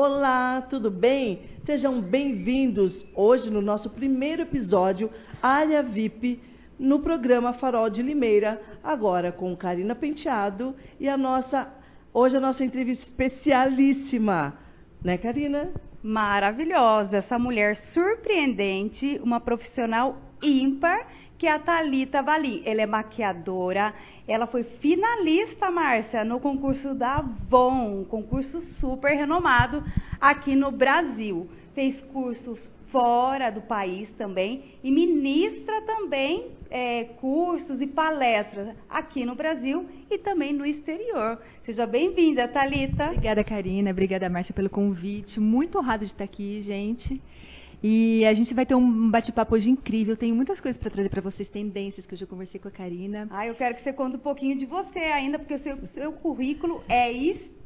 Olá, tudo bem? Sejam bem-vindos hoje no nosso primeiro episódio, Área VIP, no programa Farol de Limeira, agora com Karina Penteado e a nossa, hoje a nossa entrevista especialíssima, né, Karina? Maravilhosa, essa mulher surpreendente, uma profissional ímpar, que é a Thalita Valim. Ela é maquiadora, ela foi finalista, Márcia, no concurso da Avon, um concurso super renomado aqui no Brasil. Fez cursos fora do país também e ministra também é, cursos e palestras aqui no Brasil e também no exterior. Seja bem-vinda, Talita. Obrigada, Karina. Obrigada, Márcia, pelo convite. Muito honrada de estar aqui, gente. E a gente vai ter um bate-papo hoje incrível. Tenho muitas coisas para trazer para vocês, tendências que eu já conversei com a Karina. Ah, eu quero que você conte um pouquinho de você ainda, porque o seu, seu currículo é extenso.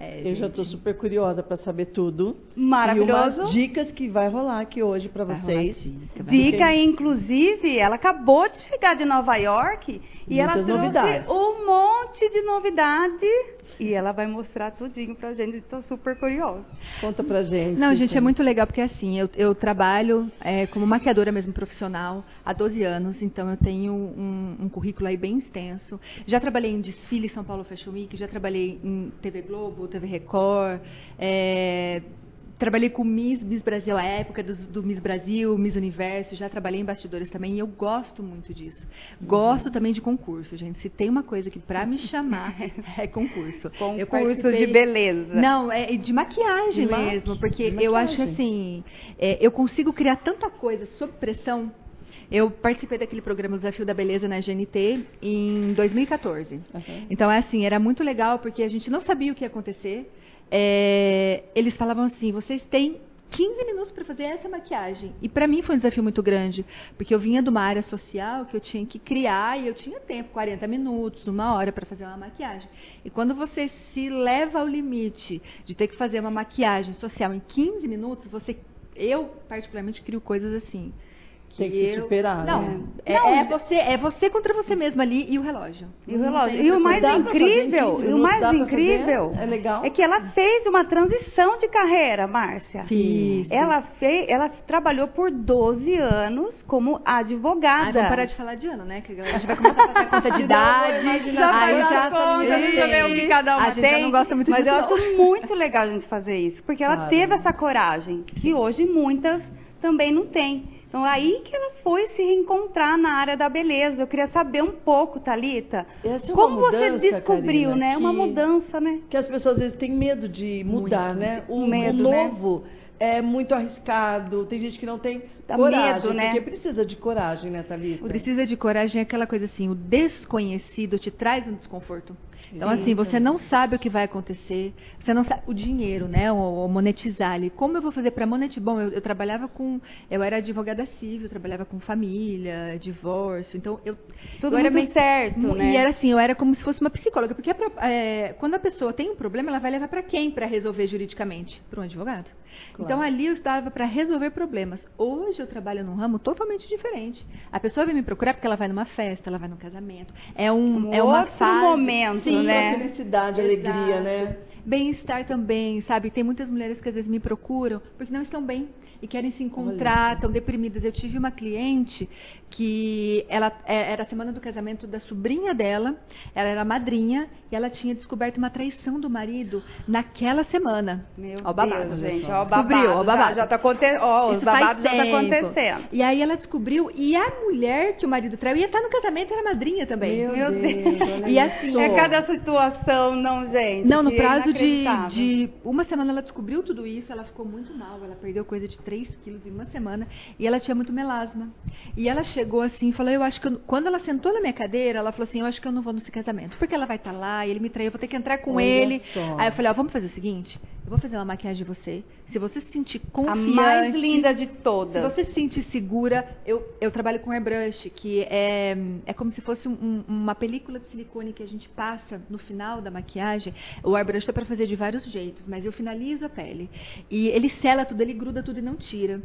É, eu já estou super curiosa para saber tudo. Maravilhoso. E umas dicas que vai rolar aqui hoje para vocês. Dica, dica inclusive, ela acabou de chegar de Nova York e Muitas ela trouxe novidades. um monte de novidade e ela vai mostrar tudinho pra gente. Estou super curiosa. Conta pra gente. Não, gente, é muito legal porque assim, eu, eu trabalho é, como maquiadora mesmo profissional há 12 anos, então eu tenho um, um, currículo aí bem extenso. Já trabalhei em desfile São Paulo Fashion Week, já trabalhei em TV Globo, TV Record, é, Trabalhei com Miss, Miss Brasil à época do, do, Miss Brasil, Miss Universo, já trabalhei em bastidores também e eu gosto muito disso. Gosto uhum. também de concurso, gente. Se tem uma coisa que para me chamar é concurso. Concurso participei... de beleza. Não, é de maquiagem de mesmo, porque eu acho assim, é, eu consigo criar tanta coisa sob pressão eu participei daquele programa Desafio da Beleza na GNT em 2014. Uhum. Então, é assim, era muito legal porque a gente não sabia o que ia acontecer é, eles falavam assim: vocês têm 15 minutos para fazer essa maquiagem. E para mim foi um desafio muito grande, porque eu vinha de uma área social que eu tinha que criar e eu tinha tempo, 40 minutos, uma hora para fazer uma maquiagem. E quando você se leva ao limite de ter que fazer uma maquiagem social em 15 minutos, você eu particularmente crio coisas assim tem que eu... se superar, não, né? É, não, é, você, é você contra você mesmo ali e o relógio. E o relógio. E o mais incrível, e o mais incrível é, legal. é que ela fez uma transição de carreira, Márcia. Fiz. Ela fez, ela trabalhou por 12 anos como advogada. Ah, vamos parar de falar de ano, né? Que a gente vai começar a fazer conta de idade. já aí já conta, o que cada uma a gente tem. não gosta muito Mas eu acho muito legal a gente fazer isso, porque ela claro. teve essa coragem que hoje muitas também não têm. Então, aí que ela foi se reencontrar na área da beleza. Eu queria saber um pouco, Talita, é como mudança, você descobriu, Karina, né? Uma mudança, né? Que as pessoas às vezes têm medo de mudar, muito, né? O, medo, o né? novo né? é muito arriscado. Tem gente que não tem Dá coragem, medo, né? porque precisa de coragem, né, Thalita? O precisa de coragem é aquela coisa assim, o desconhecido te traz um desconforto. Então, assim, você não sabe o que vai acontecer, você não sabe o dinheiro, né? O, o monetizar ali. Como eu vou fazer para monetizar? Bom, eu, eu, trabalhava com. Eu era advogada civil, trabalhava com família, divórcio. Então, eu. Tudo eu era meio certo, né? E era assim, eu era como se fosse uma psicóloga. Porque é, quando a pessoa tem um problema, ela vai levar para quem para resolver juridicamente? Para um advogado. Claro. Então, ali eu estava para resolver problemas. Hoje eu trabalho num ramo totalmente diferente. A pessoa vem me procurar porque ela vai numa festa, ela vai num casamento. É um, um é uma outro fase, momento, sim, né? Felicidade, Exato. alegria, né? Bem-estar também, sabe? Tem muitas mulheres que às vezes me procuram porque não estão bem e querem se encontrar, estão deprimidas. Eu tive uma cliente que ela é, era a semana do casamento da sobrinha dela, ela era madrinha e ela tinha descoberto uma traição do marido naquela semana. Meu ó, babado, Deus, gente, ó, babado, descobriu, ó, babado. Já, já tá acontecendo, ó, os babados já tá acontecendo. E aí ela descobriu e a mulher que o marido traiu ia estar no casamento era madrinha também. Meu, Meu Deus. Deus. e assim, é cada situação, não, gente. Não, no prazo de, de uma semana ela descobriu tudo isso, ela ficou muito mal, ela perdeu coisa de 3 quilos em uma semana e ela tinha muito melasma. E ela chegou assim falou: Eu acho que. Eu... Quando ela sentou na minha cadeira, ela falou assim: Eu acho que eu não vou nesse casamento. Porque ela vai estar tá lá, ele me traiu, eu vou ter que entrar com Olha ele. Só. Aí eu falei: Ó, vamos fazer o seguinte: eu vou fazer uma maquiagem de você. Se você se sentir confiante. A mais linda de todas. Se você se sentir segura, eu, eu trabalho com airbrush, que é, é como se fosse um, uma película de silicone que a gente passa no final da maquiagem. O airbrush é para fazer de vários jeitos, mas eu finalizo a pele. E ele sela tudo, ele gruda tudo e não tira.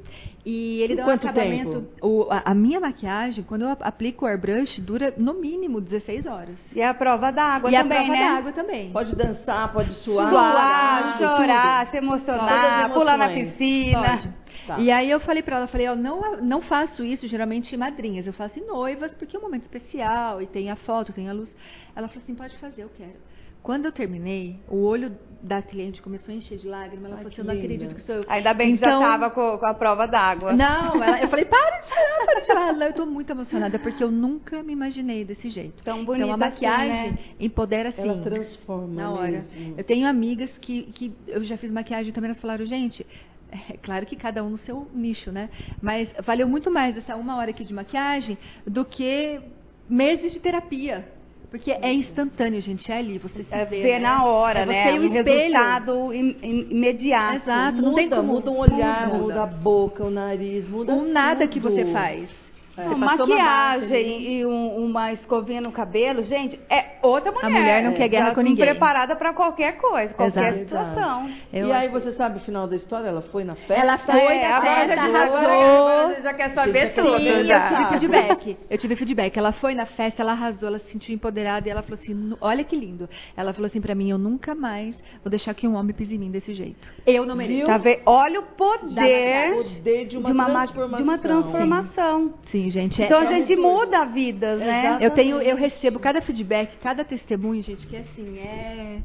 E ele dá um acabamento. O, a, a, minha maquiagem, quando eu aplico o airbrush, dura no mínimo 16 horas. E a prova d'água também, né? E a prova d'água também. Pode dançar, pode suar. Suar, chorar. chorar, se emocionar, pular na piscina. Pode. Tá. E aí eu falei para ela, falei, ó, não, não faço isso geralmente em madrinhas, eu faço em noivas, porque é um momento especial e tem a foto, tem a luz. Ela falou assim, pode fazer, eu quero. Quando eu terminei, o olho da cliente começou a encher de lágrimas. Ela Ai, falou assim: Eu não acredito que sou eu. Ainda bem que então, já estava com, com, a prova d'água. Não, ela, eu falei: Para de chorar, para de chorar. Eu estou muito emocionada porque eu nunca me imaginei desse jeito. Tão bonita. Então a maquiagem assim, né? empodera assim. Ela transforma. Na hora. Mesmo. Eu tenho amigas que, que eu já fiz maquiagem também, elas falaram: Gente, é claro que cada um no seu nicho, né? Mas valeu muito mais essa uma hora aqui de maquiagem do que meses de terapia. Porque é instantâneo, gente, é ali, você se é vê. Vê né? na hora, é né? Você o resultado imediato. Exato, muda, não tem como. Muda um olhar, muda. muda a boca, o nariz, muda o nada tudo. que você faz. É. Uma maquiagem e um, uma escovinha no cabelo, gente, é outra mulher. A mulher não quer guerra com ninguém. preparada para qualquer coisa, qualquer Exato. situação. Eu e aí você sabe o final da história? Ela foi na festa? Ela foi é, na festa, arrasou. já quer saber tudo. Sim, eu tive feedback. Eu tive feedback. Ela foi na festa, ela arrasou, ela se sentiu empoderada e ela falou assim, olha que lindo. Ela falou assim para mim, eu nunca mais vou deixar que um homem pise em mim desse jeito. Eu não mereço. Tá Olha o poder, poder de, uma de, uma transformação. de uma transformação. Sim, Sim gente. Então é, a gente gente muda vidas, né? Exatamente. Eu tenho, eu recebo cada feedback, cada testemunho, gente, que assim, é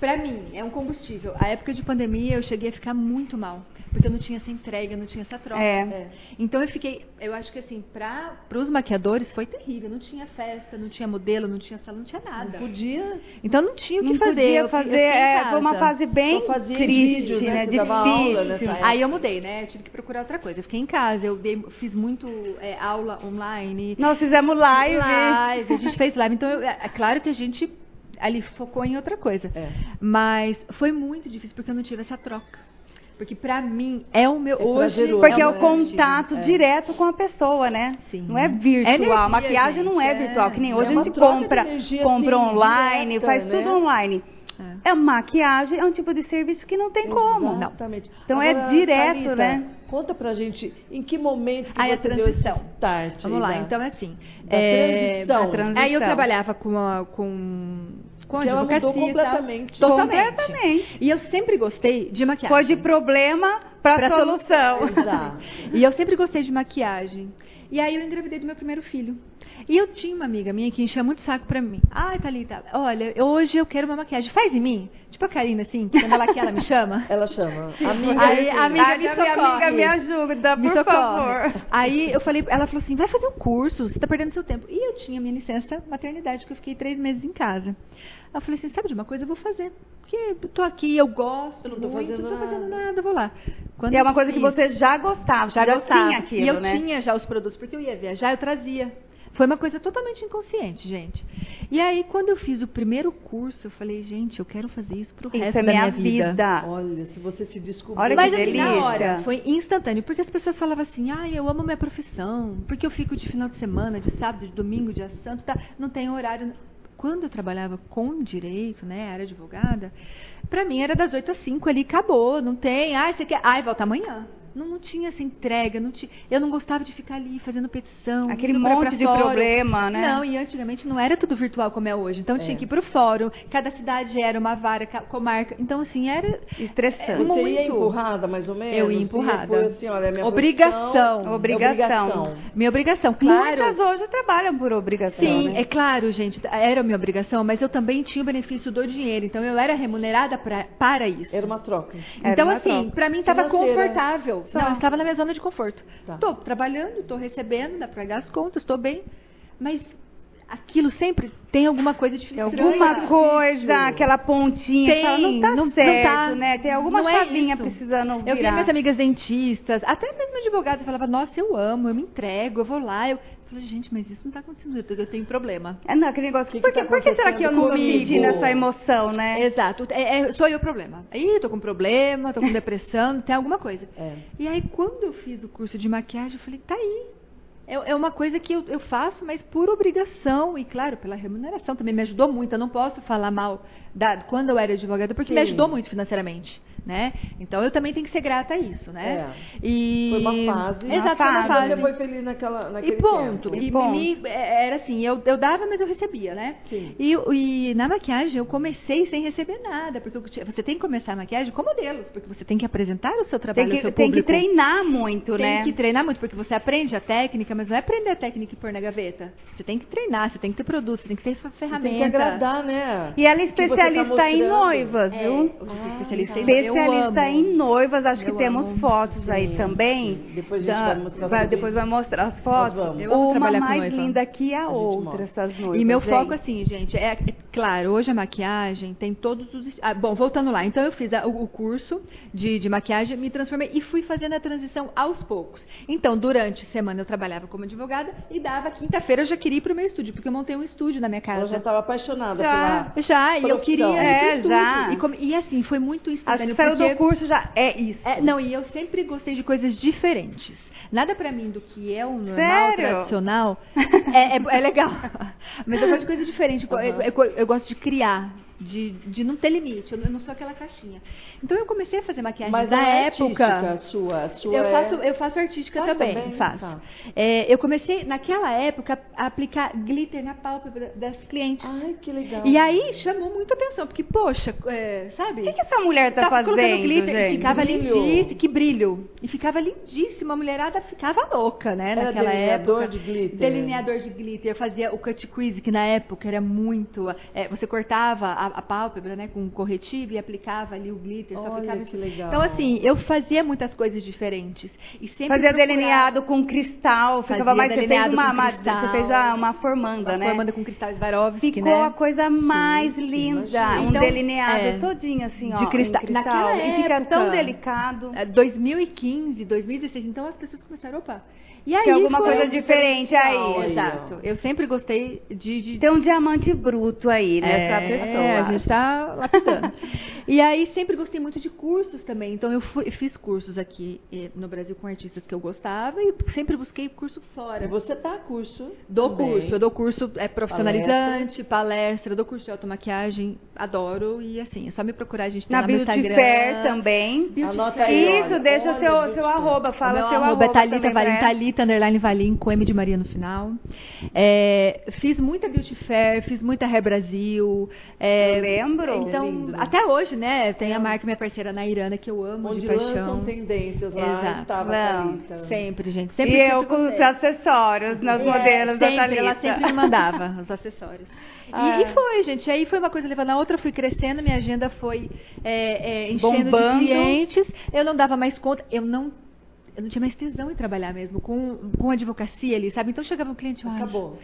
para mim, é um combustível. A época de pandemia eu cheguei a ficar muito mal, porque eu não tinha essa entrega, não tinha essa troca. É. É. Então eu fiquei, eu acho que assim, para os maquiadores foi terrível. Não tinha festa, não tinha modelo, não tinha salão, não tinha nada. Não podia. Então não tinha o que não fazer. Podia eu, fazer, eu é, foi uma fase bem triste, vídeo, né? Difícil. Aí eu mudei, né? Eu tive que procurar outra coisa. Eu fiquei em casa, eu dei, fiz muito é, aula online. Nós fizemos live. Live, a gente fez live. Então eu, é, é claro que a gente ali focou em outra coisa. É. Mas foi muito difícil porque eu não tive essa troca. Porque para mim é o meu é hoje porque é o contato é. direto com a pessoa, né? Sim. Não é virtual. É energia, Maquiagem gente, não é, virtual, que nem é hoje a gente compra, compra assim, online, direta, faz né? tudo online. É. é. maquiagem, é um tipo de serviço que não tem como. Exatamente. Então é Agora, é direto, Thalita, né? Conta pra gente em que momento que aí você a transição. deu start. Vamos lá, então é assim. Da é, transição. transição. Aí eu trabalhava com, a, com com a ela mudou completamente. Totalmente. completamente. E eu sempre gostei de maquiagem. Foi de problema para solução. Exato. e eu sempre gostei de maquiagem. E aí eu engravidei do meu primeiro filho. E eu tinha uma amiga minha que enchia muito saco pra mim. Ai, Thalita, olha, hoje eu quero uma maquiagem. Faz em mim? Tipo a Karina, assim, quando ela quer, ela me chama. Ela chama. Amiga, Aí, a amiga me socorre. amiga me ajuda, me por socorre. favor. Aí eu falei, ela falou assim, vai fazer um curso, você tá perdendo seu tempo. E eu tinha minha licença maternidade, que eu fiquei três meses em casa. eu falei assim, sabe de uma coisa, eu vou fazer. Porque eu tô aqui, eu gosto eu não tô muito, fazendo não tô fazendo nada, nada vou lá. Quando e é uma coisa que você já gostava, já, já gostava. tinha aquilo, E eu né? tinha já os produtos, porque eu ia viajar, eu trazia. Foi uma coisa totalmente inconsciente, gente. E aí, quando eu fiz o primeiro curso, eu falei, gente, eu quero fazer isso pro isso resto é da minha, minha vida. Olha, se você se descobriu. Olha Mas que assim, delícia. na hora, foi instantâneo. Porque as pessoas falavam assim, ah, eu amo minha profissão. Porque eu fico de final de semana, de sábado, de domingo, dia santo, tá? não tem horário. Quando eu trabalhava com direito, né, era advogada, pra mim era das 8 às 5 ali, acabou, não tem. Ah, você quer. Ai, volta amanhã. Não, não tinha essa entrega, não tinha, eu não gostava de ficar ali fazendo petição. Aquele monte de fórum. problema, né? Não, e antigamente não era tudo virtual como é hoje. Então é. tinha que ir para o fórum, cada cidade era uma vara, comarca. Então, assim, era estressante. Você muito. ia empurrada, mais ou menos? Eu ia empurrada. Foi assim, olha, minha obrigação. Obrigação. obrigação. Minha obrigação, claro. Muitas hoje trabalham por obrigação. Sim, né? é claro, gente. Era minha obrigação, mas eu também tinha o benefício do dinheiro. Então, eu era remunerada pra, para isso. Era uma troca. Então, uma assim, para mim estava confortável. Não, eu estava na minha zona de conforto. Estou tá. trabalhando, estou recebendo, dá para pagar as contas, estou bem. Mas aquilo sempre tem alguma coisa de Alguma coisa, aquela pontinha, tem, fala, não tá não, certo, não tá, né? Tem alguma é chavinha é precisando virar. Eu vi minhas amigas dentistas, até mesmo advogadas, falava, nossa, eu amo, eu me entrego, eu vou lá, eu... falei, gente, mas isso não está acontecendo, eu tenho problema. É, não, aquele negócio, que por, que, tá por que será que eu não estou sentindo essa emoção, né? Exato, é, é, sou eu o problema. Aí, tô com problema, tô com depressão, tem alguma coisa. É. E aí, quando eu fiz o curso de maquiagem, eu falei, tá aí, é, é uma coisa que eu, eu, faço, mas por obrigação e, claro, pela remuneração também me ajudou muito. Eu não posso falar mal da, quando eu era advogada, porque Sim. me ajudou muito financeiramente. Né? Então eu também tenho que ser grata a isso, né? É. E foi uma fase. Exato, fase. Você foi feliz naquela, naquele e ponto. tempo. E, ponto. Me, era assim, eu, eu dava, mas eu recebia, né? Sim. E, e na maquiagem eu comecei sem receber nada, porque você tem que começar a maquiagem com modelos, porque você tem que apresentar o seu trabalho tem que, ao seu tem público. Tem que treinar muito, tem né? Tem que treinar muito, porque você aprende a técnica, mas não é aprender a técnica e pôr na gaveta. Você tem que treinar, você tem que ter produto, você tem que ter ferramenta. Tem que agradar, né? E ela é tá especialista tá em noivas, é, viu? Ah, especialista, especialista em noivas, acho eu que temos amo. fotos Sim, aí também. Depois a gente da, vai mostrar vai, Depois vai mostrar as fotos. Eu Uma mais linda que a, gente outra, essas noivas. E meu gente. foco, assim, gente, é, é claro, hoje a maquiagem tem todos os. Ah, bom, voltando lá, então eu fiz a- o, o curso de, de maquiagem, me transformei e fui fazendo a transição aos poucos. Então, durante a semana eu trabalhava como advogada e dava quinta-feira eu já queria ir pro meu estúdio, porque eu montei um estúdio na minha casa. Ela já estava apaixonada Já. pela. Já, e eu queria. É, já. E, come- e assim, foi muito instantâneo. Saiu do curso já. É isso. É, não, e eu sempre gostei de coisas diferentes. Nada pra mim do que é o normal, Sério? tradicional, é, é, é legal. Mas eu gosto de coisa diferente. Eu- eu, eu- eu gosto de criar, de, de não ter limite. Eu não sou aquela caixinha. Então eu comecei a fazer maquiagem Mas na não é época. sua, sua Eu é- faço, eu faço artística Faz também, também? faço. Tá. É, eu comecei, naquela época, a aplicar glitter na pálpebra das clientes. Ai, que legal. E aí chamou muita atenção, porque, poxa, é, sabe? O que, que essa mulher tá Tava fazendo, colocando glitter gente? e ficava lindíssimo, que brilho. E ficava lindíssima, a mulherada ficava louca, né, Era naquela delineador época. de glitter? Delineador de glitter. Eu fazia o cut quiz, que na época era muito... é, você cortava a, a pálpebra, né, com um corretivo e aplicava ali o glitter. só Olha aplicava que legal. Então, assim, eu fazia muitas coisas diferentes. E sempre Fazia procurava- delineado com cristal, ficava Fazia mais. Você fez delineado uma, uma- cristal. você fez a- uma formanda, Uma né? formanda com cristal Swarovski, Ficou né? a coisa mais sim, linda. imagina. Um Então, delineado é, todinho assim, ó. de cristal. cristal. Naquela e fica tão delicado. É, 2015, 2016, então as pessoas começaram, opa. E aí Tem alguma foi coisa diferente aí. Exato. Eu sempre gostei de, de Tem um diamante bruto aí nessa é, pessoa. a gente está lapidando. e aí sempre gostei muito de cursos também. Então eu fui- fiz cursos aqui eh, no Brasil com artistas que eu gostava e sempre busquei curso fora. Você tá a curso. Dou também. curso, eu dou curso é, profissionalizante, palestra. dou curso de automaquiagem, adoro. E assim, é só me procurar, a gente tem Na lá no Beauty Instagram. Fair também. Beauty Anota Fair. aí, Isso, olha, deixa olha, seu, seu Fair. arroba, fala Meu seu arroba arroba. é Thalita também Valim, Thalita underline Valim, com M de Maria no final. É, fiz muita Beauty Fair, fiz muita Hair Brasil. é, Eu lembro. Então, lindo, né? até hoje, né? Tem a marca minha parceira Nairana, que eu amo Onde de paixão. lançam tendências lá, Exato. estava Não. Sempre, gente. Sempre, E eu com os acessórios nas É, modelos da sempre, Thalita. Ela sempre me mandava os acessórios. E, Ah. e foi, gente. Aí foi uma coisa levando a outra, fui crescendo, minha agenda foi é, é, enchendo Bombando. de clientes. Eu não dava mais conta, eu não, eu não tinha mais tesão em trabalhar mesmo com, com advocacia ali, sabe? Então chegava um cliente, ai, Acabou.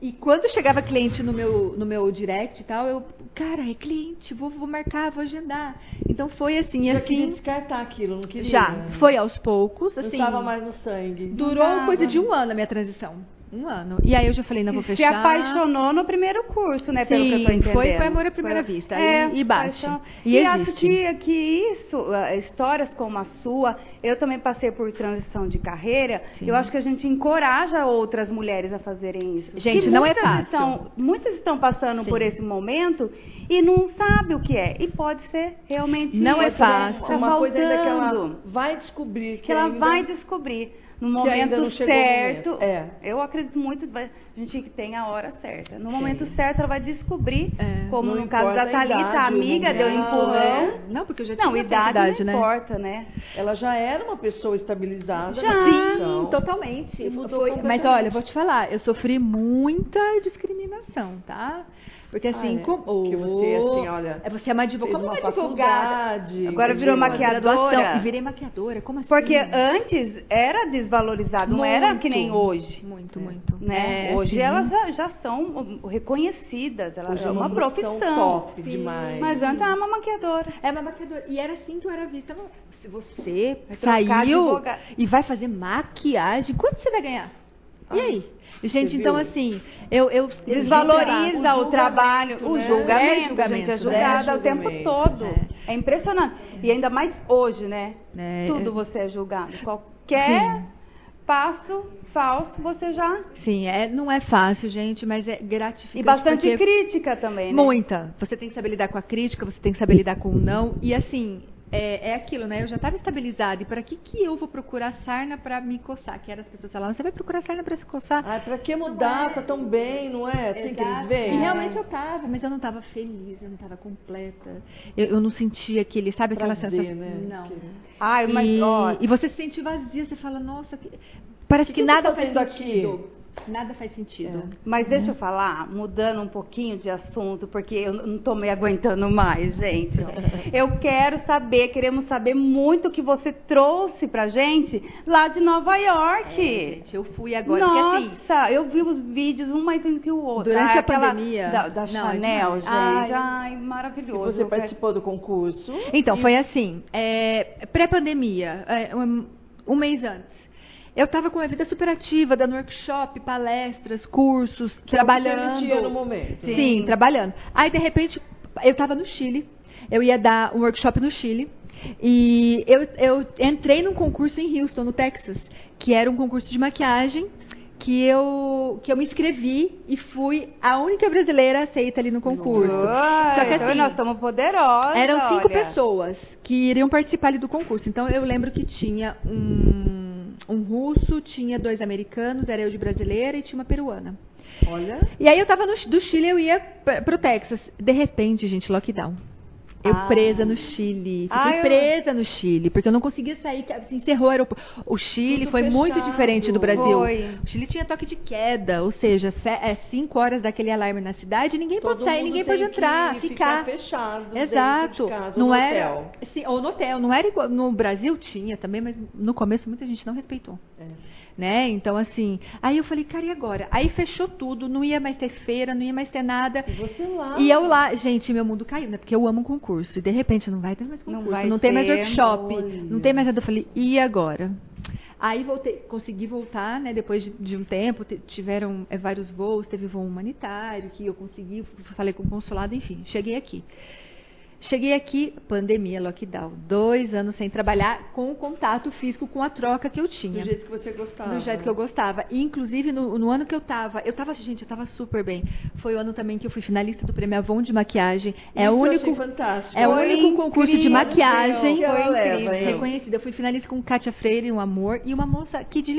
E quando chegava cliente no meu, no meu direct e tal, eu, cara, é cliente, vou, vou marcar, vou agendar. Então foi assim, e Já queria assim. descartar aquilo, não queria. Já, foi aos poucos, Não assim. estava mais no sangue. Durou Não coisa de um ano a minha transição. Um ano. E aí eu já falei, não vou Se fechar. apaixonou no primeiro curso, né? pelo que eu tô Sim, entendendo. foi- foi amor à primeira vista, e- e bate. paixão. E E, acho que, que isso, ah, histórias como a sua, eu também passei por transição de carreira, Sim. eu acho que a gente encoraja outras mulheres a fazerem isso. Gente, Que não é fácil. Estão, muitas estão passando Sim. por esse momento e não sabe o que é. E pode ser realmente Não é fácil. Tá Uma coisa ainda que ela vai descobrir. Que, que ela ainda- vai descobrir no que ainda momento não certo. É. Eu acredito muito que a gente tem a hora certa. No momento certo, ela vai descobrir, É. como Não no caso da a Thalita, idade, a amiga deu um momento, empurrão. né? Não, porque eu já Não, tinha idade, idade, não né? importa, né? Ela já era uma pessoa estabilizada. Já. na Sim, profissão. totalmente. E mudou Foi- mas olha, eu vou te falar, eu sofri muita discriminação, tá? Porque assim, Ah, é? como. Porque você, assim, olha, É, você é uma advogada. Como uma uma advogada? Agora virou uma maquiadora. E virei maquiadora. Como assim? Porque antes era desvalorizado, não era Muito. que nem hoje. Muito, muito. Né? É, hoje sim. elas já, já são reconhecidas, elas Hoje é uma profissão. top Sim. demais. Mas antes era uma maquiadora. É uma maquiadora. E era assim que eu era vista. Se você Vai saiu e vai fazer maquiagem, quanto você vai ganhar? E Ah, aí? Gente, então assim, eu... eu Desvaloriza O o, trabalho, julgamento, o né? julgamento, É a gente julgamento, é né? julgada É o tempo julgamento. todo. É. É. impressionante. E ainda mais hoje, né? É, Tudo é. você é julgado. Qualquer Sim. passo falso, você já... Sim, é, não é fácil, gente, mas é gratificante. E bastante porque- crítica também, né? Muita. Você tem que saber lidar com a crítica, você tem que saber lidar com o não. E assim, é, é aquilo, né? Eu já estava estabilizada. E para que, que eu vou procurar sarna para me coçar? Que era as pessoas falavam, você vai procurar sarna para se coçar? Ah, para que mudar? Tá tão bem, não é? Assim que eles veem. E realmente eu tava, mas eu não estava feliz, eu não estava completa. Eu, eu, não sentia aquele, sabe aquela Prazer, sensação? Né? Não. Que... Ai, mas, e, ó, e você se sente vazia, você fala, nossa, que... parece que, que, nada faz sentido. Aqui? Nada faz sentido. É. Mas deixa eu falar, mudando um pouquinho de assunto, porque eu não estou me aguentando mais, gente. Eu quero saber, queremos saber muito o que você trouxe pra gente lá de Nova York. É, gente, eu fui agora. Nossa, porque, assim, eu vi os vídeos, um mais lindo que o outro. Durante ah, a pandemia. Da, da não, Chanel, gente. Ai, ai maravilhoso. E você participou do concurso? Então, e... foi assim, é, pré-pandemia, é, um, um mês antes. Eu estava com a vida super ativa, dando workshop, palestras, cursos, que trabalhando. Você no momento. Sim, Sim, trabalhando. Aí, de repente, eu estava no Chile. Eu ia dar um workshop no Chile. E eu, eu entrei num concurso em Houston, no Texas, que era um concurso de maquiagem que eu, que eu me inscrevi e fui a única brasileira aceita ali no concurso. Uai, Só que então assim, nós estamos poderosas. Eram cinco olha. pessoas que iriam participar ali do concurso. Então eu lembro que tinha um, um russo, tinha dois americanos, era eu de brasileira e tinha uma peruana. Olha. E aí eu tava no, do Chile, eu ia pro Texas. De repente, gente, lockdown. Eu ah. presa no Chile. Fiquei ah, presa eu... no Chile, porque eu não conseguia sair. Encerrou o aeroporto. O Chile Tudo foi fechado. muito diferente do Brasil. Foi. O Chile tinha toque de queda, ou seja, é cinco horas daquele alarme na cidade, ninguém Todo pode sair, ninguém pode entrar, ficar. ficar fechado. Exato. Casa, não no era. Hotel. Sim, ou no hotel. Não era igual. No Brasil tinha também, mas no começo muita gente não respeitou. É né? Então, assim, aí eu falei, cara, e agora? Aí fechou tudo, não ia mais ter feira, não ia mais ter nada. E você lá. E eu lá, gente, meu mundo caiu, né? Porque eu amo concurso. E de repente não vai ter mais concurso, não, não tem mais workshop, olha. não tem mais nada. Eu falei, e agora? Aí voltei, consegui voltar, né? Depois de, de um tempo, tiveram é, vários voos, teve voo humanitário que eu consegui, falei com o consulado, enfim, cheguei aqui. Cheguei aqui, pandemia, lockdown, dois anos sem trabalhar, com o contato físico, com a troca que eu tinha. Do jeito que você gostava. Do jeito que eu gostava. E, inclusive, no, no ano que eu tava, eu tava, gente, eu tava super bem. Foi o ano também que eu fui finalista do Prêmio Avon de maquiagem. É Isso o único, fantástico. é o único concurso de maquiagem que ela leva, reconhecido. Eu fui finalista com Kátia Freire, um amor, e uma moça aqui de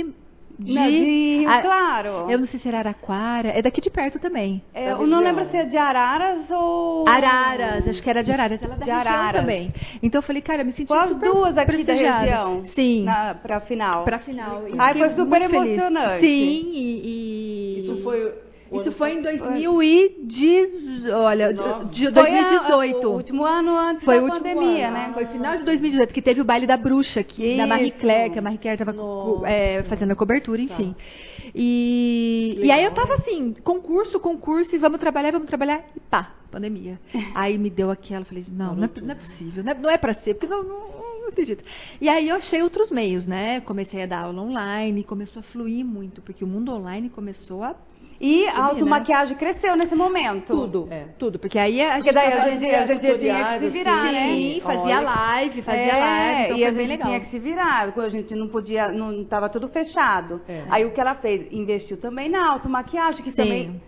de, de a, claro. Eu não sei se era Araquara, é daqui de perto também. É, eu não lembro se é de Araras ou Araras, acho que era de Araras, ela é da de Araras também. Então eu falei, cara, eu me senti Com as duas aqui da região. Sim. Na, pra final. Pra final. Ai, foi super emocionante. Sim, e, e... Isso foi isso foi em 2010, olha, de 2018. Foi o último ano antes foi da pandemia, ano. né? Foi final de 2018 que teve o baile da bruxa aqui, da Marie Claire, que a Marie Claire estava é, fazendo a cobertura, enfim. Tá. E, e aí eu tava assim, concurso, concurso, e vamos trabalhar, vamos trabalhar, e pá, pandemia. Aí me deu aquela, falei, não, não é, não é possível, não é, não é pra ser, porque não, não, não acredito. E aí eu achei outros meios, né? Comecei a dar aula online, começou a fluir muito, porque o mundo online começou a e a automaquiagem né? cresceu nesse momento. Tudo, é. tudo. Porque aí a porque gente, daí a gente, a gente tinha que se virar, sim, né? Sim, fazia Olha. live, fazia é, live. Então e a gente legal. tinha que se virar. Quando a gente não podia, não estava tudo fechado. É. Aí o que ela fez? Investiu também na automaquiagem, que sim. também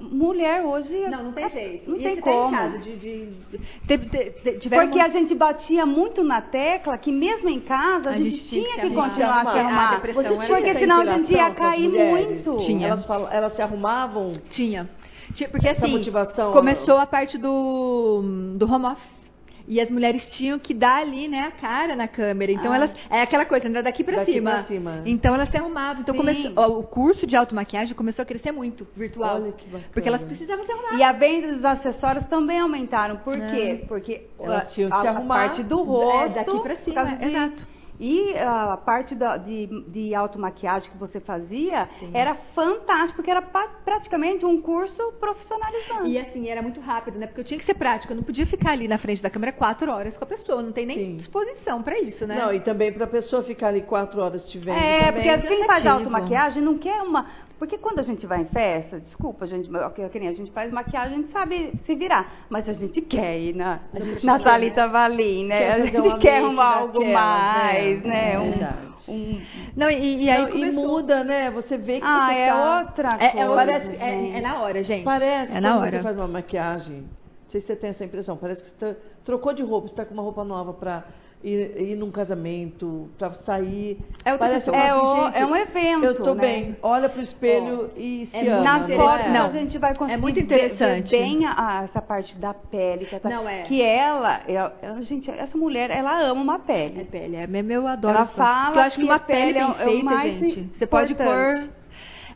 Mulher hoje. Não, não tem é, jeito. Não e tem como. Casa de, de, de, Porque a gente batia muito na tecla que mesmo em casa a, a gente, gente, tinha que, que continuar a se arrumar. Porque senão a gente ia cair muito. Tinha. Elas, elas se arrumavam? Tinha. Porque Essa assim, motivação, começou a parte do, do home office. E as mulheres tinham que dar ali, né, a cara na câmera. Então ah. elas. É aquela coisa, andar daqui para cima. cima. Então elas se arrumavam. Então começou, o curso de automaquiagem começou a crescer muito, virtual. Olha que bacana. Porque elas precisavam se arrumar. E a venda dos acessórios também aumentaram. Por quê? Porque elas tinham que a, se arrumar. a parte do rosto. É, daqui para cima. De, Exato. E a parte da, de, de automaquiagem que você fazia Sim. era fantástico, porque era praticamente um curso profissionalizante. E assim, era muito rápido, né? Porque eu tinha que ser prática, eu não podia ficar ali na frente da câmera quatro horas com a pessoa, não tem nem Sim. disposição para isso, né? Não, e também para a pessoa ficar ali quatro horas te vendo. É, porque é quem faz automaquiagem não quer uma, porque quando a gente vai em festa, desculpa, a gente, a gente faz maquiagem, a gente sabe se virar. Mas a gente quer ir na, na Thalita né? Valim, né? Quer a gente quer arrumar algo né? mais, né? É um, um... Não, e, e aí Não, e muda, né? Você vê que ah, você é tá... outra é, coisa. É, parece, é, é, na hora, gente. Parece é na hora. você faz uma maquiagem Não sei se você tem essa impressão. Parece que você tá, trocou de roupa, você está com uma roupa nova para ir, ir num casamento, para sair. É, Parece é, o, gente, é um evento. Eu estou né? bem. Olha para o espelho oh, e se é ama. Na né? foto é. a gente vai conseguir é muito interessante. ver bem a, a, essa parte da pele. Que, tá, Não, é. que ela, ela, gente, essa mulher, ela ama uma pele. É pele, é, eu adoro. Ela fala eu acho que, que uma pele, pele bem é feita, gente. Você pode pôr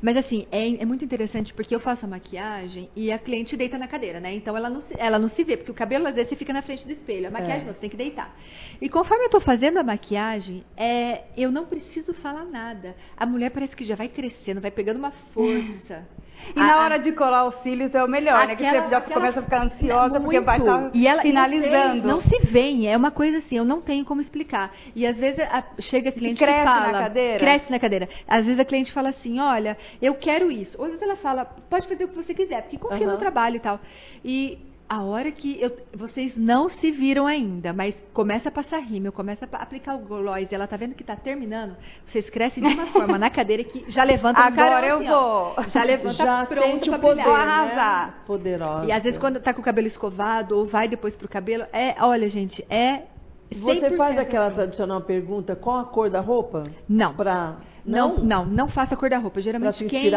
mas assim, é, é, muito interessante porque eu faço a maquiagem e a cliente deita na cadeira, né? Então ela não se, ela não se vê, porque o cabelo às vezes você fica na frente do espelho. A maquiagem é. não, você tem que deitar. E conforme eu estou fazendo a maquiagem, é, eu não preciso falar nada. A mulher parece que já vai crescendo, vai pegando uma força. E a, na hora de colar os cílios é o melhor, aquela, né? Que você já aquela, começa a ficar ansiosa muito. porque vai estar e ela, finalizando. Não, sei, não, se vê, é uma coisa assim, eu não tenho como explicar. E às vezes a, chega a cliente cresce que fala... na cadeira? Cresce na cadeira. Às vezes a cliente fala assim, olha, eu quero isso. Ou às vezes ela fala, pode fazer o que você quiser, porque confia uhum. no trabalho e tal. E a hora que eu, vocês não se viram ainda, mas começa a passar rímel, começa a aplicar o gloss e ela tá vendo que tá terminando, vocês crescem de uma forma na cadeira que já levanta Agora eu assim, vou. Ó, já levanta já pronto pra poder, brilhar. Né? arrasar. Poderosa. E às vezes quando tá com o cabelo escovado ou vai depois pro cabelo, é, olha gente, é Você faz aquela tradicional pergunta, qual a cor da roupa? Não. Pra não, não, não faça a cor da roupa. Geralmente quem,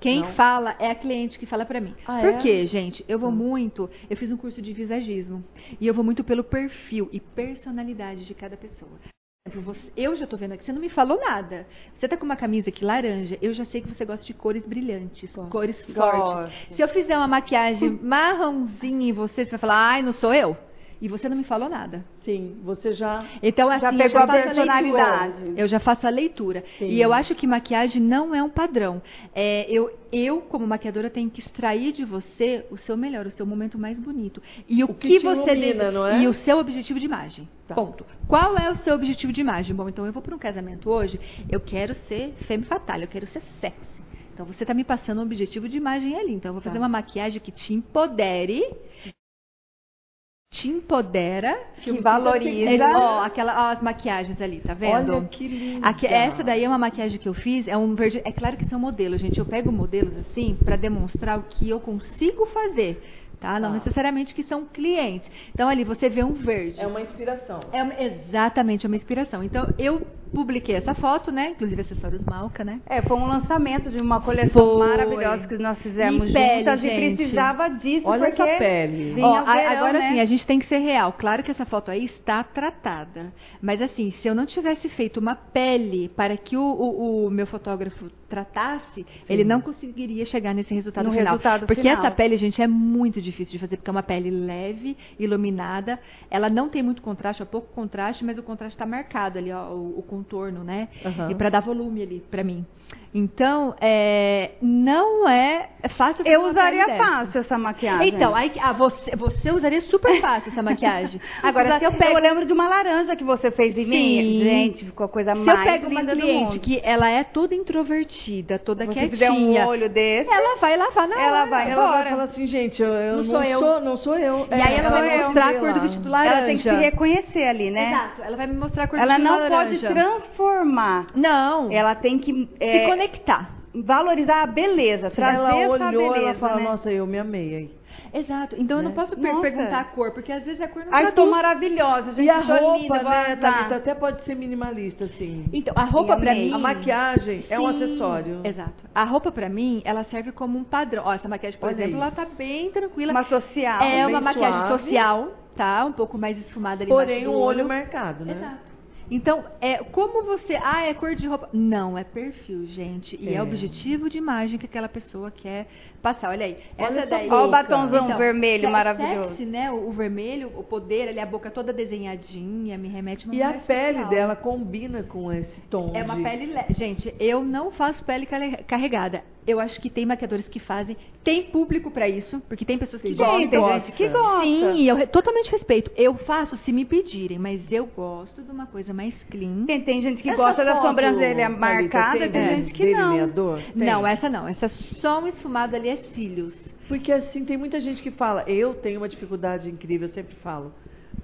quem fala é a cliente que fala para mim. Ah, Por é? quê, gente? Eu vou hum. muito, eu fiz um curso de visagismo e eu vou muito pelo perfil e personalidade de cada pessoa. Eu já tô vendo aqui, você não me falou nada. Você tá com uma camisa aqui laranja, eu já sei que você gosta de cores brilhantes, Gosto. cores fortes. Gosto. Se eu fizer uma maquiagem marronzinha em você, você vai falar, ai, não sou eu? E você não me falou nada. Sim, você já. Então, assim, já pegou a personalidade. A eu já faço a leitura. Sim. E eu acho que maquiagem não é um padrão. É, eu, eu, como maquiadora, tenho que extrair de você o seu melhor, o seu momento mais bonito. E o, o que, que você ilumina, não é? E o seu objetivo de imagem. Tá. Ponto. Qual é o seu objetivo de imagem? Bom, então eu vou para um casamento hoje, eu quero ser femme fatale, eu quero ser sexy. Então você está me passando um objetivo de imagem ali. Então eu vou fazer tá. uma maquiagem que te empodere te empodera, que valoriza. Ó, aquela, ó, as maquiagens ali, tá vendo? Olha que linda. Aqui, essa daí é uma maquiagem que eu fiz, é um verde. É claro que são modelos, gente. Eu pego modelos assim para demonstrar o que eu consigo fazer. Tá? Não ah. necessariamente que são clientes. Então ali você vê um verde. É uma inspiração. É uma, exatamente é uma inspiração. Então eu publiquei essa foto, né? Inclusive acessórios Malca, né? É, foi um lançamento de uma coleção foi. maravilhosa que nós fizemos e pele, juntas gente. e precisava disso Olha porque essa pele. Ó, verão, agora né? sim, a gente tem que ser real. Claro que essa foto aí está tratada. Mas assim, se eu não tivesse feito uma pele para que o, o, o meu fotógrafo tratasse, sim. ele não conseguiria chegar nesse resultado no final. Resultado porque final. essa pele, gente, é muito difícil de fazer, porque é uma pele leve, iluminada. Ela não tem muito contraste, é pouco contraste, mas o contraste está marcado ali, ó, o, o contorno, né? Uhum. E para dar volume ali para mim. Então, é, não é fácil Eu usaria fácil essa maquiagem. Então, aí, ah, você, você usaria super fácil essa maquiagem. Agora, se eu pego... Eu lembro de uma laranja que você fez em Sim. mim. Gente, ficou a coisa se mais Se eu pego uma cliente que ela é toda introvertida, toda você quietinha. fizer um olho desse... Ela vai lavar na ela hora. Vai ela vai falar assim, gente, eu, eu não, não, sou, eu. Sou, não sou eu. E é, aí ela, ela vai mostrar a cor do vestido laranja. Ela tem que se reconhecer ali, né? Exato. Ela vai me mostrar a cor do vestido laranja. Ela não pode transformar. Não. Ela tem que... É, se conectar valorizar a beleza, trazer ela olhou, essa beleza, ela fala, né? nossa, eu me amei aí. Exato. Então né? eu não posso per perguntar a cor, porque às vezes a cor não Ai, estou maravilhosa, gente. E a roupa, linda, né, Thalita, até pode ser minimalista, assim. Então, a roupa para mim... A maquiagem Sim. é um acessório. Exato. A roupa para mim, ela serve como um padrão. Ó, essa maquiagem, por Olha exemplo, isso. ela tá bem tranquila. Uma social. É uma maquiagem suave. social, tá? Um pouco mais esfumada ali Porém, um olho. olho marcado, né? Exato. Então, é como você. Ah, é cor de roupa. Não, é perfil, gente. E é, É. objetivo de imagem que aquela pessoa quer passar. Olha aí. Olha essa daí. Olha o batomzão Então, vermelho se- maravilhoso. Sexy, né? O, o vermelho, o poder, ali, a boca toda desenhadinha, me remete uma E a pele social. dela combina com esse tom. É uma de- pele leve. Gente, eu não faço pele carregada. Eu acho que tem maquiadores que fazem. Tem público pra isso, porque tem pessoas que gostam. gente tem gosta. gente que gosta. Sim, eu re- totalmente respeito. Eu faço se me pedirem, mas eu gosto de uma coisa mais clean. Tem, tem gente que Essa gosta da sobrancelha marcada, tem tem de gente que não. Não, essa não. Essa só um esfumado ali é cílios. Porque assim, tem muita gente que fala, eu tenho uma dificuldade incrível, eu sempre falo.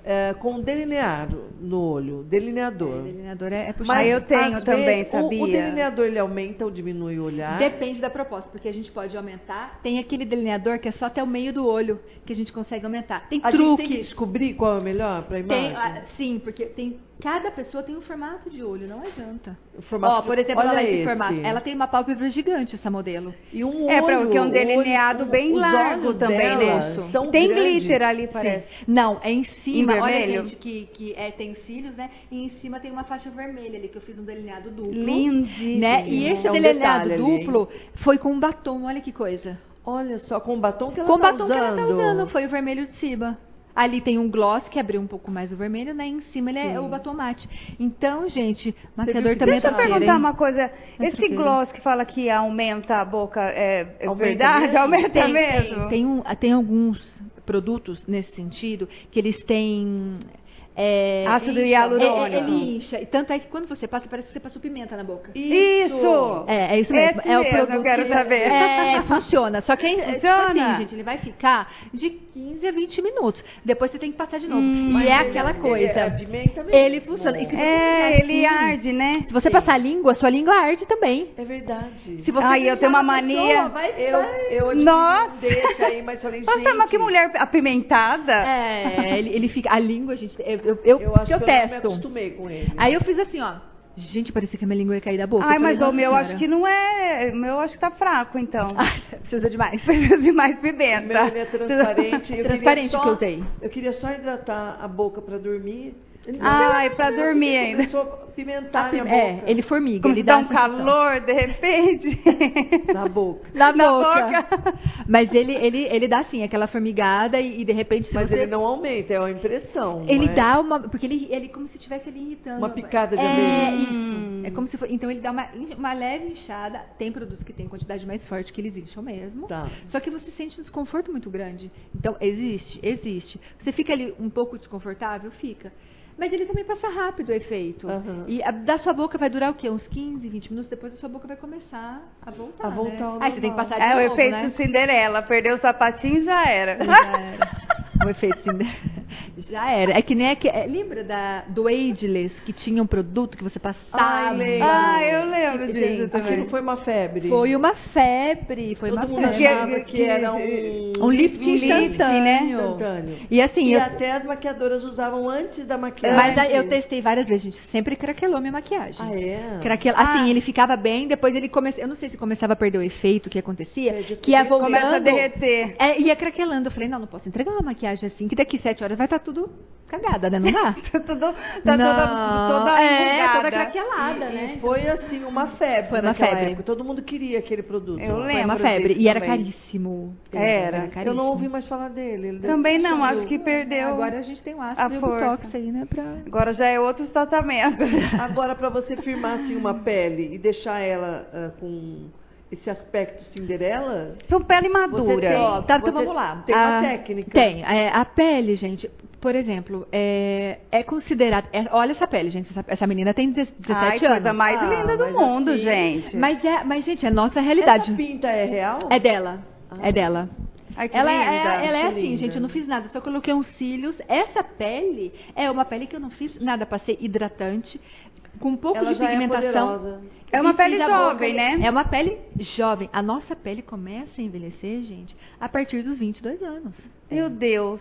É, com delineado no olho, delineador. É, delineador é, é puxar. Mas eu tenho também, vezes, sabia? O, o, delineador ele aumenta ou diminui o olhar? Depende da proposta, porque a gente pode aumentar. Tem aquele delineador que é só até o meio do olho que a gente consegue aumentar. Tem a truque. Gente tem que descobrir qual é o melhor para a imagem. Tem, sim, porque tem cada pessoa tem um formato de olho, não adianta. O formato Ó, por exemplo, ela, esse formato. ela tem uma pálpebra gigante essa modelo. E um olho, é para que é um delineado olho, bem largo também, né? Tem grandes. glitter ali, parece. Sim. Não, é em cima. Em Olha, gente, que que, é, tem cílios, né? E em cima tem uma faixa vermelha ali, que eu fiz um delineado duplo. Lindo. Né? E esse é um delineado duplo ali. foi com um batom, olha que coisa. Olha só, com o batom que ela com tá batom usando. que ela tá usando, foi o vermelho de cima. Ali tem um gloss que abriu um pouco mais o vermelho, né? Em cima ele é Sim. o batom mate. Então, gente, maquiador também Deixa é Deixa eu perguntar hein? uma coisa. É Esse gloss que fala que aumenta a boca, é, é aumenta verdade? Mesmo? Aumenta tem, mesmo? Tem, tem, um, tem alguns produtos nesse sentido que eles têm é, Ácido hialurônico. É, é, ele incha. Tanto é que quando você passa, parece que você passou pimenta na boca. Isso! É, é isso mesmo. Esse é o produto eu quero que, saber. É, funciona. Só que é funciona. assim, gente, ele vai ficar de 15 a 20 minutos. Depois você tem que passar de novo. Hum, e é aquela coisa. Ele, é pimenta mesmo. ele funciona. é, ele assim, arde, né? Se você Sim. passar a língua, sua língua arde também. É verdade. Se você Ai, eu tenho uma mania. Pessoa, vai, eu, eu Nossa. Um desse aí, mas falei, gente. Nossa, mas que mulher apimentada. É, ele, ele fica. A língua, gente. Eu, eu, eu, eu acho eu testo. Eu me acostumei com ele. Aí eu fiz assim, ó. Gente, parecia que a minha língua ia cair da boca. Ai, mas o meu acho que não é. O meu acho que tá fraco, então. precisa de mais. Precisa de mais pimenta. O meu ele é transparente. eu transparente só, que eu usei. Eu queria só hidratar a boca para dormir. Ah, e pra dormir ainda. Começou a pimentar a É, boca. ele formiga. Como ele dá dá um calor, de repente. Na boca. Na, Na boca. boca. Mas ele, ele, ele dá assim, aquela formigada e, e de repente... Mas você... ele não aumenta, é uma impressão. Ele é? dá uma... Porque ele, ele como se estivesse ali irritando. Uma picada de É, abelha. isso. É como se for, então ele dá uma, uma leve inchada. Tem produtos que tem quantidade mais forte que eles incham mesmo. Tá. Só que você sente um desconforto muito grande. Então, existe, existe. Você fica ali um pouco desconfortável? Fica. Mas ele também passa rápido o efeito. Uhum. E a, da sua boca vai durar o quê? Uns 15, 20 minutos, depois a sua boca vai começar a voltar. A voltar né? Aí você tem que passar de É novo, o efeito né? Cinderela. Perdeu o sapatinho já era. Já era. O efeito. Já era. É que nem que. É, lembra da, do Ageless que tinha um produto que você passava? Ai. Ah, eu lembro disso Gente, também. Aquilo foi uma febre. Foi uma febre. Foi Todo uma mundo febre. achava que era um... Um lift Um lift, instantâneo. né? instantâneo. E assim, E eu, até as maquiadoras usavam antes da maquiagem. mas aí eu testei várias vezes, gente. Sempre craquelou minha maquiagem. Ah, é? Craquel... Ah. Assim, ele ficava bem, depois ele começava. Eu não sei se começava a perder o efeito que acontecia, que ia voltando. Começa a derreter. É, ia craquelando. Eu falei, não, não posso entregar uma maquiagem assim, que daqui sete horas vai estar tudo cagada, né? Não dá? Tá tudo, tá Não. toda, toda é, enrugada. toda craquelada, E- né? E foi assim uma febre Foi uma febre. época. Todo mundo queria aquele produto. Eu Foi lembro uma febre. E era caríssimo. Era. caríssimo. Eu não ouvi mais falar dele. Ele Também não, acho que perdeu. Agora a gente tem o ácido e o botox aí, né? Pra... Agora já é outros tratamentos. Agora, para você firmar assim, uma pele e deixar ela ah, com esse aspecto Cinderela, São pele você madura. tem, Ó, tá, então você vamos lá. Tem uma A- técnica. Tem. É, a pele, gente, por exemplo, é, é considerada. é- olha essa pele, gente. Essa, essa menina tem 17 Ai, anos. coisa mais Ah, linda do mas mundo, assim- gente. Mas, é, mas, gente, é nossa realidade. Essa pinta é real? É dela. Ah. É dela. Ai, Ela, é, linda. ela é assim, linda. gente, eu não fiz nada, só coloquei uns cílios. Essa pele é uma pele que eu não fiz nada, passei hidratante, com um pouco Ela de é pigmentação. poderosa. É uma pele jovem, né? É uma pele jovem. A nossa pele começa a envelhecer, gente, a partir dos 22 anos. Meu Deus.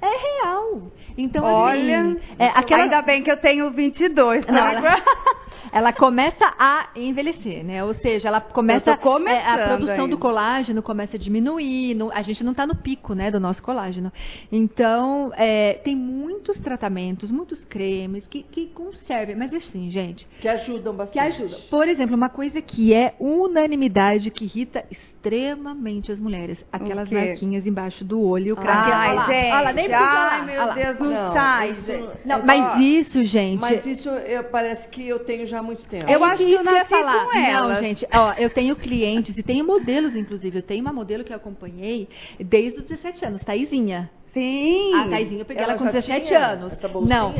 É real. Então, Olha, assim, é, aquela... ainda bem que eu tenho 22. Não, Não, ela, ela começa a envelhecer, né? Ou seja, ela começa é, a produção ainda. do colágeno começa a diminuir. não- a gente não está no pico, né, do nosso colágeno. Então, é, tem muitos tratamentos, muitos cremes que, que conservem. Mas assim, gente, Que ajudam bastante. que ajuda. Por exemplo, uma coisa que é unanimidade que irrita extremamente as mulheres, aquelas marquinhas embaixo do olho, o Ai, craquelo. Ai, Olha gente. olha nem ai, meu olha. Deus, não, Não, sai. isso- gente. Não, Ó, mas isso, gente. Mas isso eu, parece que eu tenho já há muito tempo. Eu É acho que eu ia nasci falar. com elas. Não, gente, ó, eu tenho clientes e tenho modelos, inclusive. Eu tenho uma modelo que eu acompanhei desde os 17 anos, Taizinha. Sim. A Taizinha, eu peguei ela, Ela com já 17 tinha anos. essa bolsinha? Não,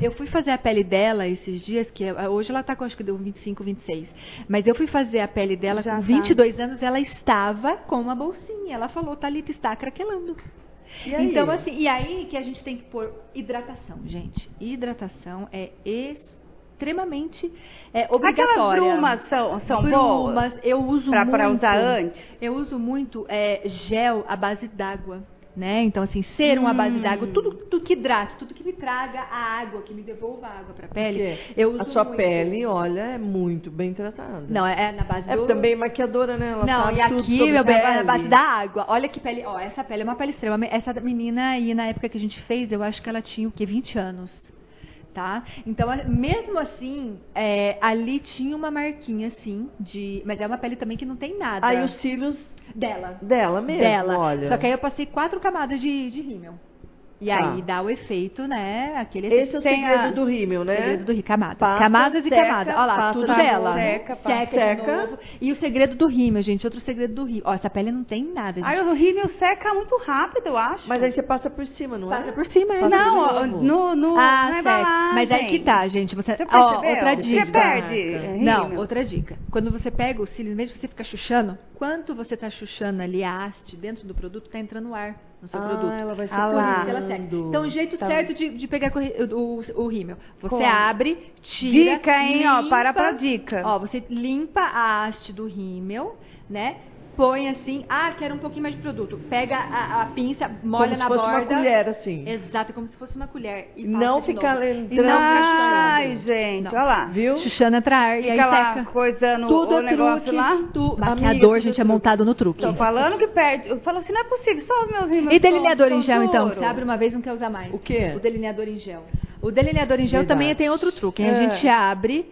eu fui fazer a pele dela esses dias, que é- hoje ela tá com acho que deu 25, 26. Mas eu fui fazer a pele dela Já com tá. 22 anos, ela estava com uma bolsinha. Ela falou, Thalita, está craquelando. Então, assim, e aí que a gente tem que pôr hidratação, gente. Hidratação é extremamente é, obrigatória. Aquelas brumas são, são brumas, boas? eu uso pra, muito. Para usar antes? Eu uso muito é, gel à base d'água né? Então, assim, ser uma base d'água, Hum. tudo, tudo que hidrate, tudo que me traga a água, que me devolva a água para a pele, eu uso A sua muito. pele, olha, é muito bem tratada. Não, é na base É do... também maquiadora, né? Ela Não, e aqui, meu bem, é na base da água. Olha que pele, ó, essa pele é uma pele extrema. Essa menina aí, na época que a gente fez, eu acho que ela tinha o quê? 20 anos. Tá? Então, mesmo assim, é, ali tinha uma marquinha, assim, de. Mas é uma pele também que não tem nada. Aí os cílios Dela. dela mesmo, dela. olha. Só que aí eu passei quatro camadas de, de rímel. E Tá. aí dá o efeito, né? Aquele efeito. Esse é o segredo a- do rímel, né? Segredo do rímel, camadas. Passa, camadas e seca, camadas. Olha lá, passa tudo de dela. seca, passa, seca, seca. E o segredo do rímel, gente. Outro segredo do rímel. Ó, essa pele não tem nada, gente. Aí o rímel seca muito rápido, eu acho. Mas aí você passa por cima, não Passa é? por cima, é. Passa Não, ó, no, no, Ah, certo. embalagem. Mas aí que tá, gente. Você, Você ó, outra Você dica. perde é, Não, outra dica. Quando você pega o cílios, mesmo que você fica chuchando, quanto você tá chuchando ali a haste dentro do produto, tá entrando ar no seu ah, produto. ela vai Ah Por lá. ela seca. Então, o jeito Tá. certo de, de pegar o, o, o rímel. Você Como? abre, tira. Dica, hein, ó, limpa. para pra dica. Ó, você limpa a haste do rímel, né? Põe assim, ah, quero um pouquinho mais de produto. Pega a, a pinça, molha Como na se fosse borda. uma colher, assim. Exato, como se fosse uma colher. E Não E não Ai, gente, Não. olha lá. Viu? Chuchando entra ar e aí Fica lá seca. coisando Tudo o é negócio truque. lá. Tu- Maquiador, Amiga, gente, tudo é montado no truque. Tô falando que perde. Eu falo assim, não é possível, só os meus rímels E delineador em gel, então? Você abre uma vez e não quer usar mais. O quê? O delineador em gel. O delineador em gel Verdade. também tem outro truque. É. A gente abre,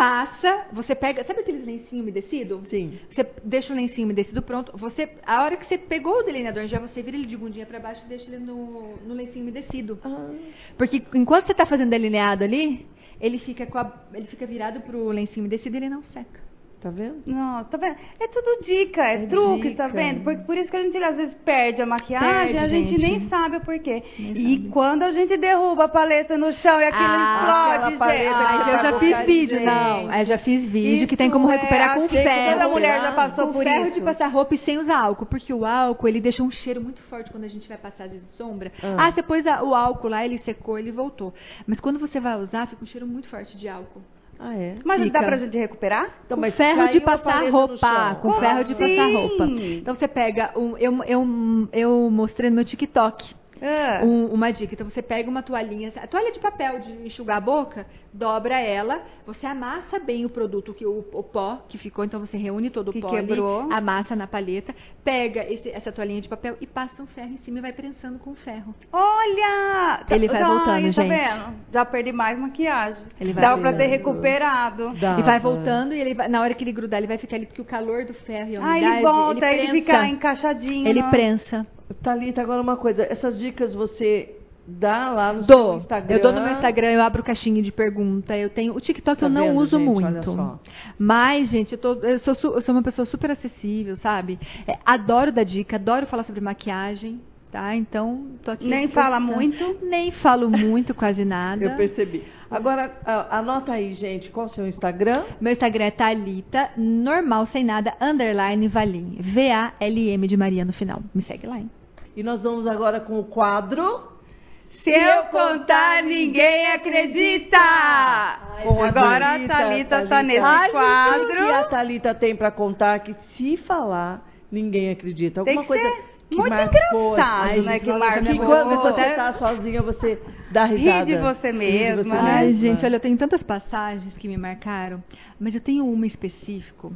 passa, você pega... Sabe aqueles lencinhos umedecidos? Sim. Você deixa o lencinho umedecido pronto. Você, a hora que você pegou o delineador gel, você vira ele de bundinha pra baixo e deixa ele no, no lencinho umedecido. Ah, Porque enquanto você tá fazendo delineado ali, ele fica, a- ele fica virado pro lencinho umedecido e ele não seca. Tá vendo? Não, tá vendo? É tudo dica, é, É truque, dica. tá vendo? Por, por isso que a gente às vezes perde a maquiagem, Perde, a gente, gente. nem sabe o porquê. Nem E sabe. quando a gente derruba a paleta no chão e aquilo Ah, explode, gente. Mas você eu já pagou fiz vídeo, gente. não. Eu já fiz vídeo que tem Isso como é, recuperar com acho que ferro. Toda mulher já passou com por ferro isso. de passar roupa e sem usar álcool, porque o álcool ele deixa um cheiro muito forte quando a gente vai passar de sombra. Ah. Ah, você pôs o álcool lá, ele secou, ele voltou. Mas quando você vai usar, fica um cheiro muito forte de álcool. Ah, é? Mas Fica. dá pra gente recuperar? Então, com ferro de passar roupa, com Como ferro de passar assim? roupa. Então você pega, um, eu, eu, eu mostrei no meu TikTok. Ah. um- uma dica. Então você pega uma toalhinha, a toalha de papel de enxugar a boca, dobra ela, você amassa bem o produto, que o, o pó que ficou, então você reúne todo o Que pó quebrou. ali, amassa na paleta, pega esse- essa toalhinha de papel e passa um ferro em cima e vai prensando com o ferro. Olha! Ele vai Tá- voltando, tá gente. vendo? Já perdi mais maquiagem. Ele vai Dá pra ter recuperado. Dá. E vai voltando e ele vai- na hora que ele grudar, ele vai ficar ali, porque o calor do ferro e a Ah, umidade, ele volta, ele, prensa. fica encaixadinho. Ele né? prensa. Thalita, agora uma coisa. Essas dicas você dá lá no seu Dou. Instagram? Eu dou no meu Instagram, eu abro caixinha de pergunta. Eu tenho. O TikTok Tá eu não vendo, uso gente? Muito. Mas, gente, eu, tô, eu, sou, eu sou uma pessoa super acessível, sabe? É, adoro dar dica, adoro falar sobre maquiagem. Tá? Então, tô aqui. Nem fala muito? Nem falo muito, quase nada. Eu percebi. Agora, a- anota aí, gente, qual o seu Instagram? Meu Instagram é Thalita, normal, sem nada, underline Valim. V-A-L-M de Maria no final. Me segue lá, hein? E nós vamos agora com o quadro. Se eu contar, ninguém acredita! Com Agora a Thalita tá nesse Ai, O que a quadro. Thalita tem pra contar que se falar, ninguém acredita. Tem Alguma que coisa ser que muito marcou, engraçado, assim, né, que marcou. que quando você até- tá sozinha, você dá Ri risada. de você mesma, Ri de né? Ai, mesma. gente, olha, eu tenho tantas passagens que me marcaram, mas eu tenho uma em específico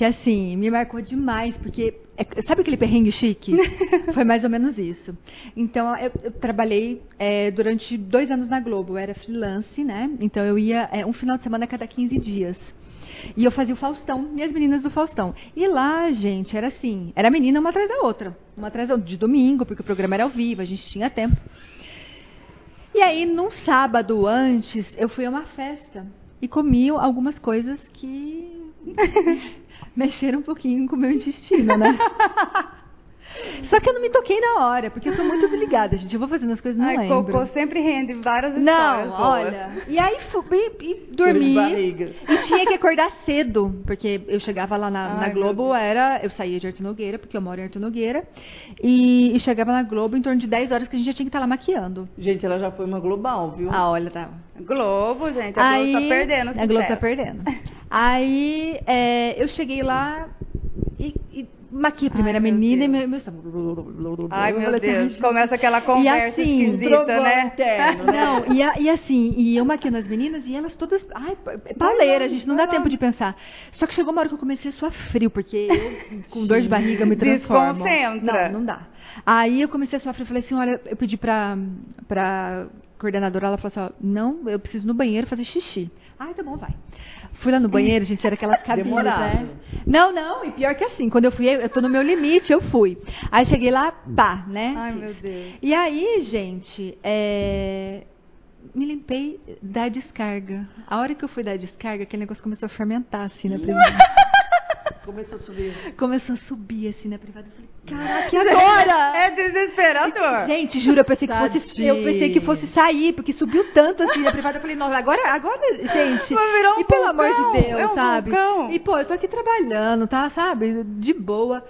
que, assim, me marcou demais, porque, é- sabe aquele perrengue chique? Foi mais ou menos isso. Então, eu, eu trabalhei é, durante dois anos na Globo, eu era freelance, né? Então, eu ia é, um final de semana a cada 15 dias. E eu fazia o Faustão e as meninas do Faustão. E lá, gente, era assim, era menina uma atrás da outra. Uma atrás da outra, de domingo, porque o programa era ao vivo, a gente tinha tempo. E aí, num sábado antes, eu fui a uma festa e comi algumas coisas que mexeram um pouquinho com o meu intestino, né? Só que eu não me toquei na hora, porque eu sou muito desligada, gente. Eu vou fazendo as coisas não Ai, lembro. Cocô sempre rende várias Não, histórias. boas. olha. E aí fui e, e dormi. E tinha que acordar cedo, porque eu chegava lá na, na Ai, Globo, meu Deus. era. Eu saía de Arthur Nogueira, porque eu moro em Arthur Nogueira. E, e chegava na Globo em torno de 10 horas que a gente já tinha que estar lá maquiando. Gente, ela já foi uma global, viu? Ah, olha, tá. Globo, gente, a Aí, Globo tá perdendo. A Globo tá perdendo. Aí é, eu cheguei lá e, e maquiei a primeira menina Deus. e meu, estômago- Ai, Eu meu falei Deus. "Ai, Começa aquela conversa assim, esquisita, né? Não, e, a- e assim, e eu maquiando as meninas e elas todas. Ai, é pauleira, gente, não dá tempo de pensar. Só que chegou uma hora que eu comecei a suar frio, porque eu, com dor de barriga, me transformo. Desconcentra. Não, não dá. Aí eu comecei a suar frio, eu falei assim: olha, eu pedi pra, pra coordenadora, ela falou assim: ó, não, eu preciso ir no banheiro fazer xixi. Ai, tá bom, vai. Fui lá no banheiro, gente, era aquelas cabines, né? Não, não, e pior que assim, quando eu fui, eu tô no meu limite, eu fui. Aí cheguei lá, pá, né? Ai, meu Deus. E aí, gente, é, me limpei da descarga. A hora que eu fui dar a descarga, aquele negócio começou a fermentar assim na privada. Começou a subir. começou a subir assim na privada. Eu falei, caraca, e agora? É desesperador. Gente, juro, eu pensei que fosse, Tadinha. eu pensei que fosse sair, porque subiu tanto assim na privada. Eu falei, nossa, agora, agora, gente. Vai virar um e pelo vulcão, amor de Deus, é um sabe? vulcão. E pô, eu tô aqui trabalhando, tá, sabe? De boa.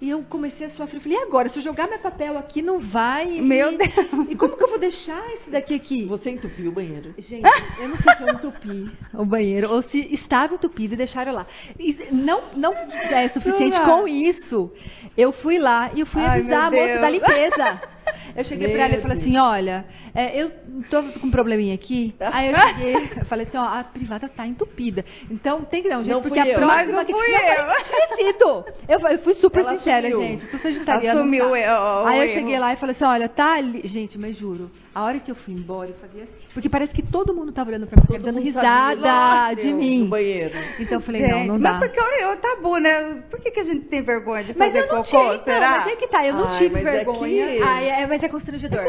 E eu comecei a suar frio. Falei, e agora? Se eu jogar meu papel aqui, não vai. Meu e, Deus. E como que eu vou deixar isso daqui aqui? Você entupiu o banheiro. Gente, eu não sei se eu entupi o banheiro ou se estava entupido e deixaram lá. E não, não é suficiente Não dá. com isso. Eu fui lá e eu fui Ai, avisar a moça da limpeza. Eu cheguei pra ela e falei assim, olha, é, eu tô com um probleminha aqui. Aí eu cheguei, eu falei assim, ó, a privada tá entupida. Então tem que dar um jeito, Não porque a eu. próxima... Mas não que- fui eu. Eu, eu fui super Ela sincera, assumiu. gente. Eu sou sagitariana. Assumiu dá. erro- o Aí eu cheguei lá e falei assim, olha, tá ali... Gente, mas juro, a hora que eu fui embora, eu fazia assim. Porque parece que todo mundo tava olhando pra mim, dando risada de mim. banheiro. Então eu falei, Gente, não, não mas dá. porque é o tabu, né? Por que, que a gente tem vergonha de Mas fazer eu não cocô? tive, então, será? mas é que tá, eu não Ai, tive mas é vergonha. que- Ai, é, mas é constrangedor.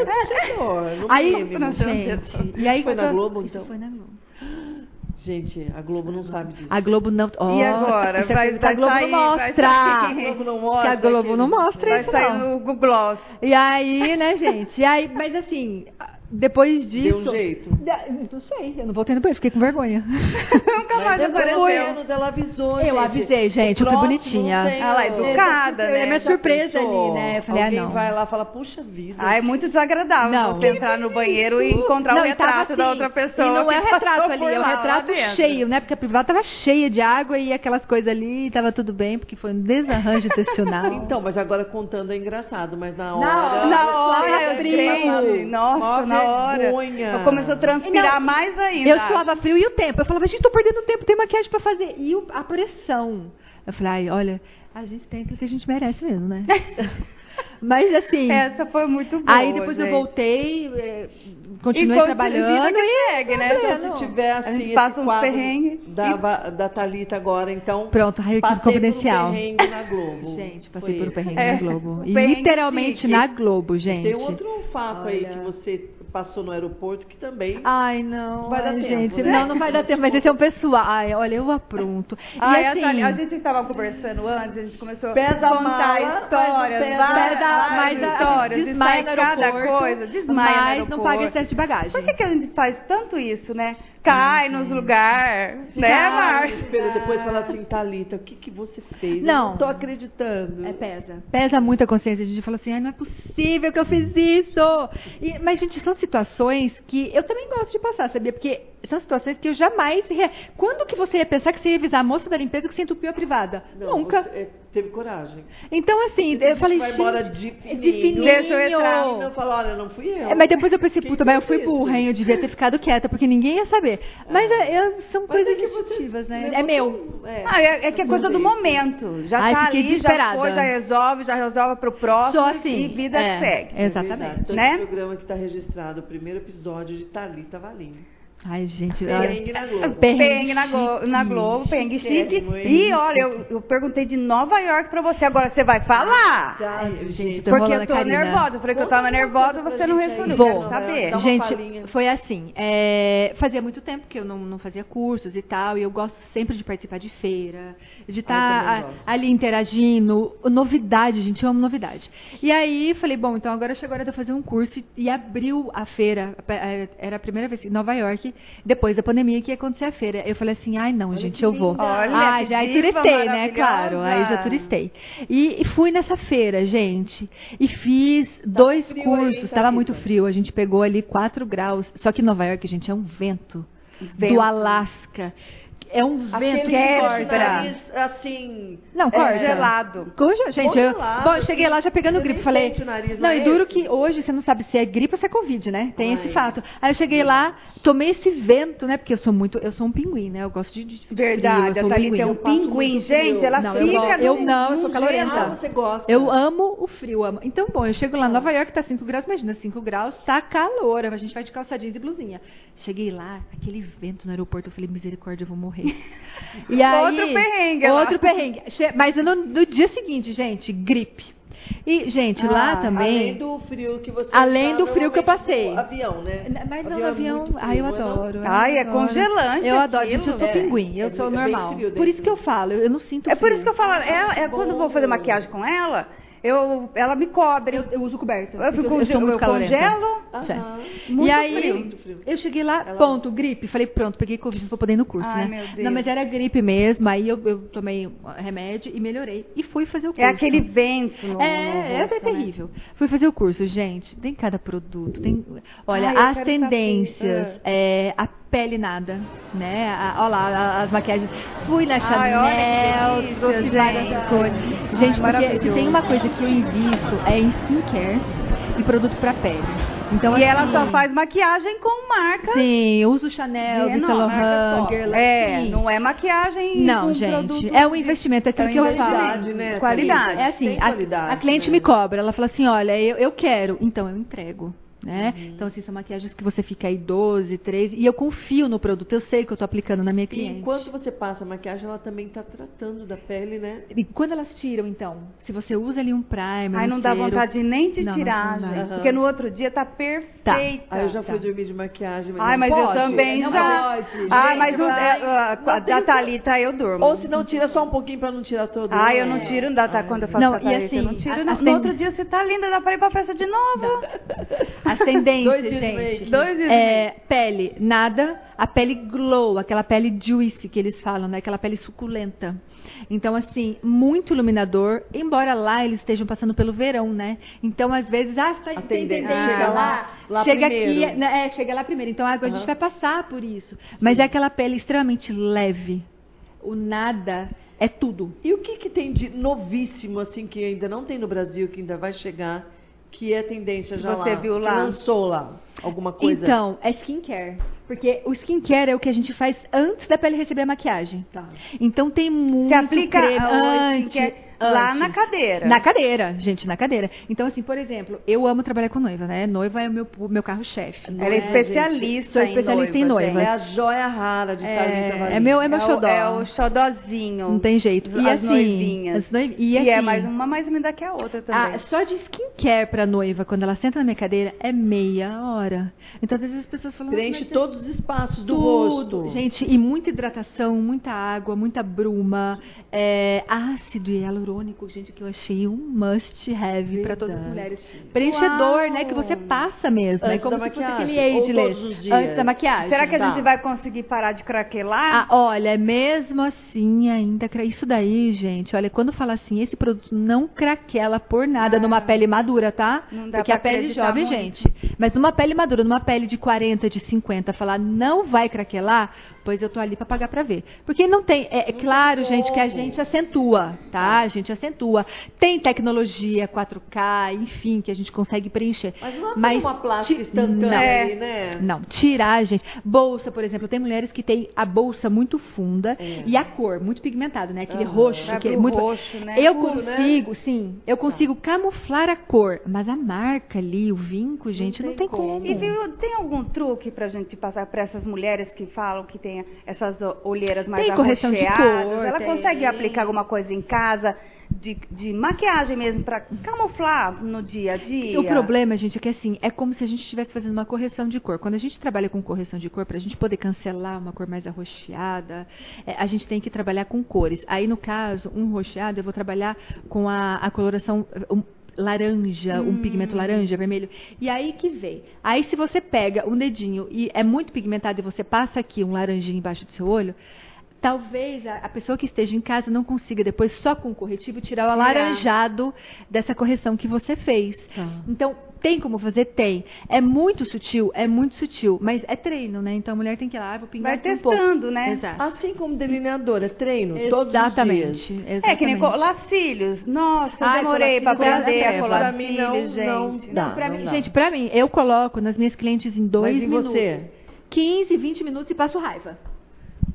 Senhor, no Aí, mínimo. gente, e aí Foi na Globo, Isso então? foi na Globo. Gente, a Globo não sabe disso. A Globo não. Ó, E agora? Vai- que a vai Globo sair, não vai mostra. sair. A Globo não Que mostra. a Globo não mostra Vai isso, sair não. no Google Gloss. E aí, né, gente? E aí, mas assim, depois disso. Deu um jeito. Da- Não sei, eu não voltei no banheiro, fiquei com vergonha. Nunca mais apareceu. menos ela avisou, Eu gente. avisei, gente, eu fui bonitinha. Ela é educada, É né? minha Já surpresa pensou? ali, né? Eu falei, Alguém ah, não. vai lá e fala, puxa vida. Ah, é muito desagradável Não. você entrar no banheiro e encontrar Não, o retrato da assim, outra pessoa. E não é o retrato ali, é o lá, lá retrato dentro. cheio, né? Porque a privada tava cheia de água e aquelas coisas ali, tava tudo bem, porque foi um desarranjo intestinal. Então, mas agora contando é engraçado, mas na hora... Na hora eu frio. triste. Nossa, na hora. Eu começou a transpirar Não, mais ainda. Eu suava frio e o tempo. Eu falava, gente, tô perdendo tempo, tem maquiagem pra fazer. E o- a pressão. Eu falei, ai, olha, a gente tem aquilo que a gente merece mesmo, né? Mas assim. Essa foi muito boa. aí depois eu gente. voltei, eh, E continuei continua- trabalhando e. segue, né? Então, se tiver assim, passa uns quadro perrengues da, e- da Thalita agora, então... Pronto, raio passei confidencial. por um perrengue na Globo. Gente, passei por um perrengue É, na Globo. um E perrengue literalmente chique. na Globo, gente. Tem outro fato aí Olha. que você passou no aeroporto que também... Ai, não. Vai dar ai, tempo, gente. né? Não, não vai dar tempo, mas esse é um pessoal. Ai, olha, eu apronto. E Ai, assim, a, Thalia- a gente estava conversando antes, a gente começou Pesa a a contar mala, histórias, pesa- várias, Pesa, várias mas histórias, desmaia cada coisa, desmaia no mas não paga excesso de bagagem. Por que, que a gente faz tanto isso, né? Cai nos lugares, né, Márcia? depois falar assim, Thalita, o que, que você fez? Não. Eu não tô acreditando. É, pesa. Pesa muito a consciência. A gente fala assim, ai, não é possível que eu fiz isso. E- mas, gente, são situações que eu também gosto de passar, sabia? Porque são situações que eu jamais... re- Quando que você ia pensar que você ia avisar a moça da limpeza que você entupiu a privada? Não, Nunca. você, é, teve coragem. Então, assim, eu falei, vai embora de fininho. de fininho. Deixa eu entrar. E não fala, olha, não fui eu. É, mas depois eu pensei, puta, mas eu fui burra, hein? Eu devia ter ficado quieta, porque ninguém ia saber. Mas é, eu- são Mas coisas é que você instintivas, né? É meu. É, Ah, é, é que é coisa do momento. Já Ai, tá ali, já foi, já resolve, já resolve pro próximo Só assim. e vida é, segue. É. Exatamente. Né? esse programa que está registrado, o primeiro episódio de Thalita Valim. Ai, gente. Perrengue na Globo. Perrengue na, Globo, perrengue chique. E olha, eu, eu perguntei de Nova York pra você, agora você vai falar? Tá, gente, tô Porque eu tô Karina. nervosa. Eu falei que eu tava nervosa, você não respondeu. Vou. Saber. Gente, foi assim. é, fazia muito tempo que eu não, não fazia cursos e tal, e eu gosto sempre de participar de feira, de Ah, estar gosto. ali interagindo. Novidade, gente, eu amo novidade. E aí falei, bom, então agora chegou a hora de eu fazer um curso e, e abriu a feira. é, Era a primeira vez em Nova York, depois da pandemia, que ia acontecer a feira. Eu falei assim, ai não, Olha gente, eu vou. Olha, ah, já turistei, né? Claro, aí já turistei. E, e fui nessa feira, gente. E fiz dois frio aí, cursos. tá, Tava muito frio. A gente pegou ali 4 graus. Só que Nova York, gente, é um vento. Vento. Do Alasca. É um vento que quebra. corta. assim... Não, corta. é, Gelado. Coisa, gente, eu, Congelado, bom, eu cheguei lá já pegando gripe. Falei. nariz, Não, não e é duro esse? que hoje você não sabe se é gripe ou se é Covid, né? Tem esse Ai. fato. Aí eu cheguei lá, tomei esse vento, né? Porque eu sou muito. Eu sou um pinguim, né? Eu gosto de. de de Verdade, frio, eu a um Thalita pinguim. é um Eu passo pinguim, gente. Ela Não, eu fica. eu num- não, eu sou calorenta. Ah, você gosta. Eu amo o frio, amo. Então, bom, eu chego lá em Nova York, tá 5 graus, imagina, 5 graus, tá calor, a gente vai de calça jeans e blusinha. Cheguei lá, aquele vento no aeroporto, eu falei, misericórdia, eu vou morrer. E aí, Outro perrengue lá. Outro perrengue. Che- Mas no, no dia seguinte, gente, gripe. E, gente, lá Ah, também... Além do frio que você Além tá do frio que eu normalmente passei. avião, né? Mas não, Avião é avião. frio, Ai, eu não é não? adoro. eu Ai, é adoro. congelante Eu adoro, aquilo. gente. Eu sou É, pinguim, eu é sou bem normal. Por isso que eu falo, eu, eu não sinto É por isso que eu falo, é, é quando eu vou fazer maquiagem com ela, eu, ela me cobre. Eu, eu uso coberta. Eu fico- eu, eu calorenta. congelo. Certo. Muito e aí, frio. Muito frio. eu cheguei lá, Ela- ponto, gripe. Falei, pronto, peguei Covid, não vou poder ir no curso, Ai, né? meu Deus. Não, mas era gripe mesmo. Aí eu, eu tomei remédio e melhorei. E fui fazer o curso. É aquele vento. No, É, no essa é rosto, né? terrível. Fui fazer o curso, gente. Tem cada produto. Tem, olha, Ai, eu as tendências, saber. é, a pele nada, né? A, olha lá, as maquiagens. Fui na Ai, Chanel, que delícia, trouxe várias gente. coisas. Gente, Ai, porque tem uma coisa que eu invisto é em skincare e produto pra pele. Então, E ela assim, só faz maquiagem com marca. Sim, eu uso Chanel, top. Guerlain. É, não é maquiagem Não, gente, é um investimento, é aquilo é um que eu falo. Qualidade, né? Qualidade. É assim, a, qualidade, a cliente né? me cobra, ela fala assim, olha, eu, eu quero, então eu entrego. Né? Uhum. Então, assim, são maquiagens que você fica aí 12, 13, e eu confio no produto, eu sei que eu tô aplicando na minha E cliente. enquanto você passa a maquiagem, ela também está tratando da pele, né? E quando elas tiram, então, se você usa ali um primer, Ai, um não dá cero- vontade nem de Não, não, tirar, não dá. gente. Aham. Porque no outro dia tá perfeita. Aí eu já fui tá. dormir de maquiagem. Ai, não mas eu pode. também Não já. pode. Ai, Gente, mas o, é, a- Não a, da Thalita eu durmo. Ou se não, tira só um pouquinho pra não tirar todo. Ai, eu não tiro da tá, quando eu faço Não, a e Thalita, eu assim, não tiro. a- não. as No outro dia você tá linda, dá pra ir pra festa de novo. As tendências, Dois gente. Dois É, pele, nada. A pele glow, aquela pele juicy que eles falam, né? Aquela pele suculenta. Então, assim, muito iluminador, embora lá eles estejam passando pelo verão, né? Então, às vezes, ah, tá, A tem tendência tendência chega lá, lá- chega primeiro. aqui, né, é, chega lá primeiro. Então, a, a gente vai passar por isso. Mas é aquela pele extremamente leve. O nada é tudo. E o que, que tem de novíssimo, assim, que ainda não tem no Brasil, que ainda vai chegar, que é tendência já Você lá? viu lá? lançou lá alguma coisa? Então, é skincare. Porque o skincare é o que a gente faz antes da pele receber a maquiagem. Tá. Então tem muito Você aplica creme o antes, lá na cadeira. Na cadeira, gente, na cadeira. Então, assim, por exemplo, eu amo trabalhar com noiva, né? Noiva é o meu, o meu carro-chefe. Ela é É, especialista, Sou especialista em noiva. É a joia rara de É, Thalita é meu- é meu o- xodó. É o xodózinho. Não tem jeito. E as assim, noivinhas. as noiv- E, e é assim- mais uma mais linda que a outra também. Ah, só de skincare pra noiva, quando ela senta na minha cadeira, é meia hora. Então, às vezes as pessoas falam... Preenche "Mas é todos os espaços do tudo. rosto. Gente, e muita hidratação, muita água, muita bruma, é, ácido e hialurônico, gente, que eu achei um must have para todas as mulheres. Preenchedor, Uau. né, que você passa mesmo, é Antes como da se fosse aquele ageless, antes da maquiagem. Será que a Tá. gente vai conseguir parar de craquelar? Ah, olha, mesmo assim, ainda isso daí, gente, olha, quando fala assim, esse produto não craquela por nada Ah. numa pele madura, tá? Não dá Porque a pele jovem, muito. gente, mas numa pele madura, numa pele de 40, de 50, falar não vai craquelar, depois eu tô ali para pagar para ver. Porque não tem, é, é claro, gente, que a gente acentua, tá? A gente acentua. Tem tecnologia 4K, enfim, que a gente consegue preencher. Mas não é uma plástica instantânea não, né? Não, tirar, gente. Bolsa, por exemplo, tem mulheres que têm a bolsa muito funda é. e a cor muito pigmentada, né? Aquele uhum. roxo, aquele muito roxo, né? Eu Puro, né? consigo, né? sim, eu consigo camuflar a cor, mas a marca ali, o vinco, gente, não tem, não tem como. como. E viu, tem algum truque pra gente passar para essas mulheres que falam que tem essas olheiras mais tem correção de cor, Ela tem. consegue aplicar alguma coisa em casa? De, de, maquiagem mesmo para camuflar no dia a dia. O problema, gente, é que assim, é como se a gente estivesse fazendo uma correção de cor. Quando a gente trabalha com correção de cor, para a gente poder cancelar uma cor mais arroxeada, é, a gente tem que trabalhar com cores. Aí, no caso, um roxeado, eu vou trabalhar com a, a coloração um, laranja, hum. um pigmento laranja, vermelho. E aí que vem. Aí se você pega um dedinho e é muito pigmentado e você passa aqui um laranjinho embaixo do seu olho, talvez a, a, pessoa que esteja em casa não consiga depois só com o corretivo tirar o alaranjado dessa correção que você fez. Tá. Então, tem como fazer? Tem. É muito sutil, é muito sutil, mas é treino, né? Então a mulher tem que ir lá, vou pingar Vai testando, um né? Exato. Assim como delineadora, é treino exatamente, todos os dias. Exatamente. É que nem lacílios. Nossa, eu Ai, demorei para aprender a colar pra mim não, gente. Não, dá, não, pra não mim, dá. Gente, pra mim, eu coloco nas minhas clientes em dois mas minutos. Você? 15, 20 minutos e passo raiva.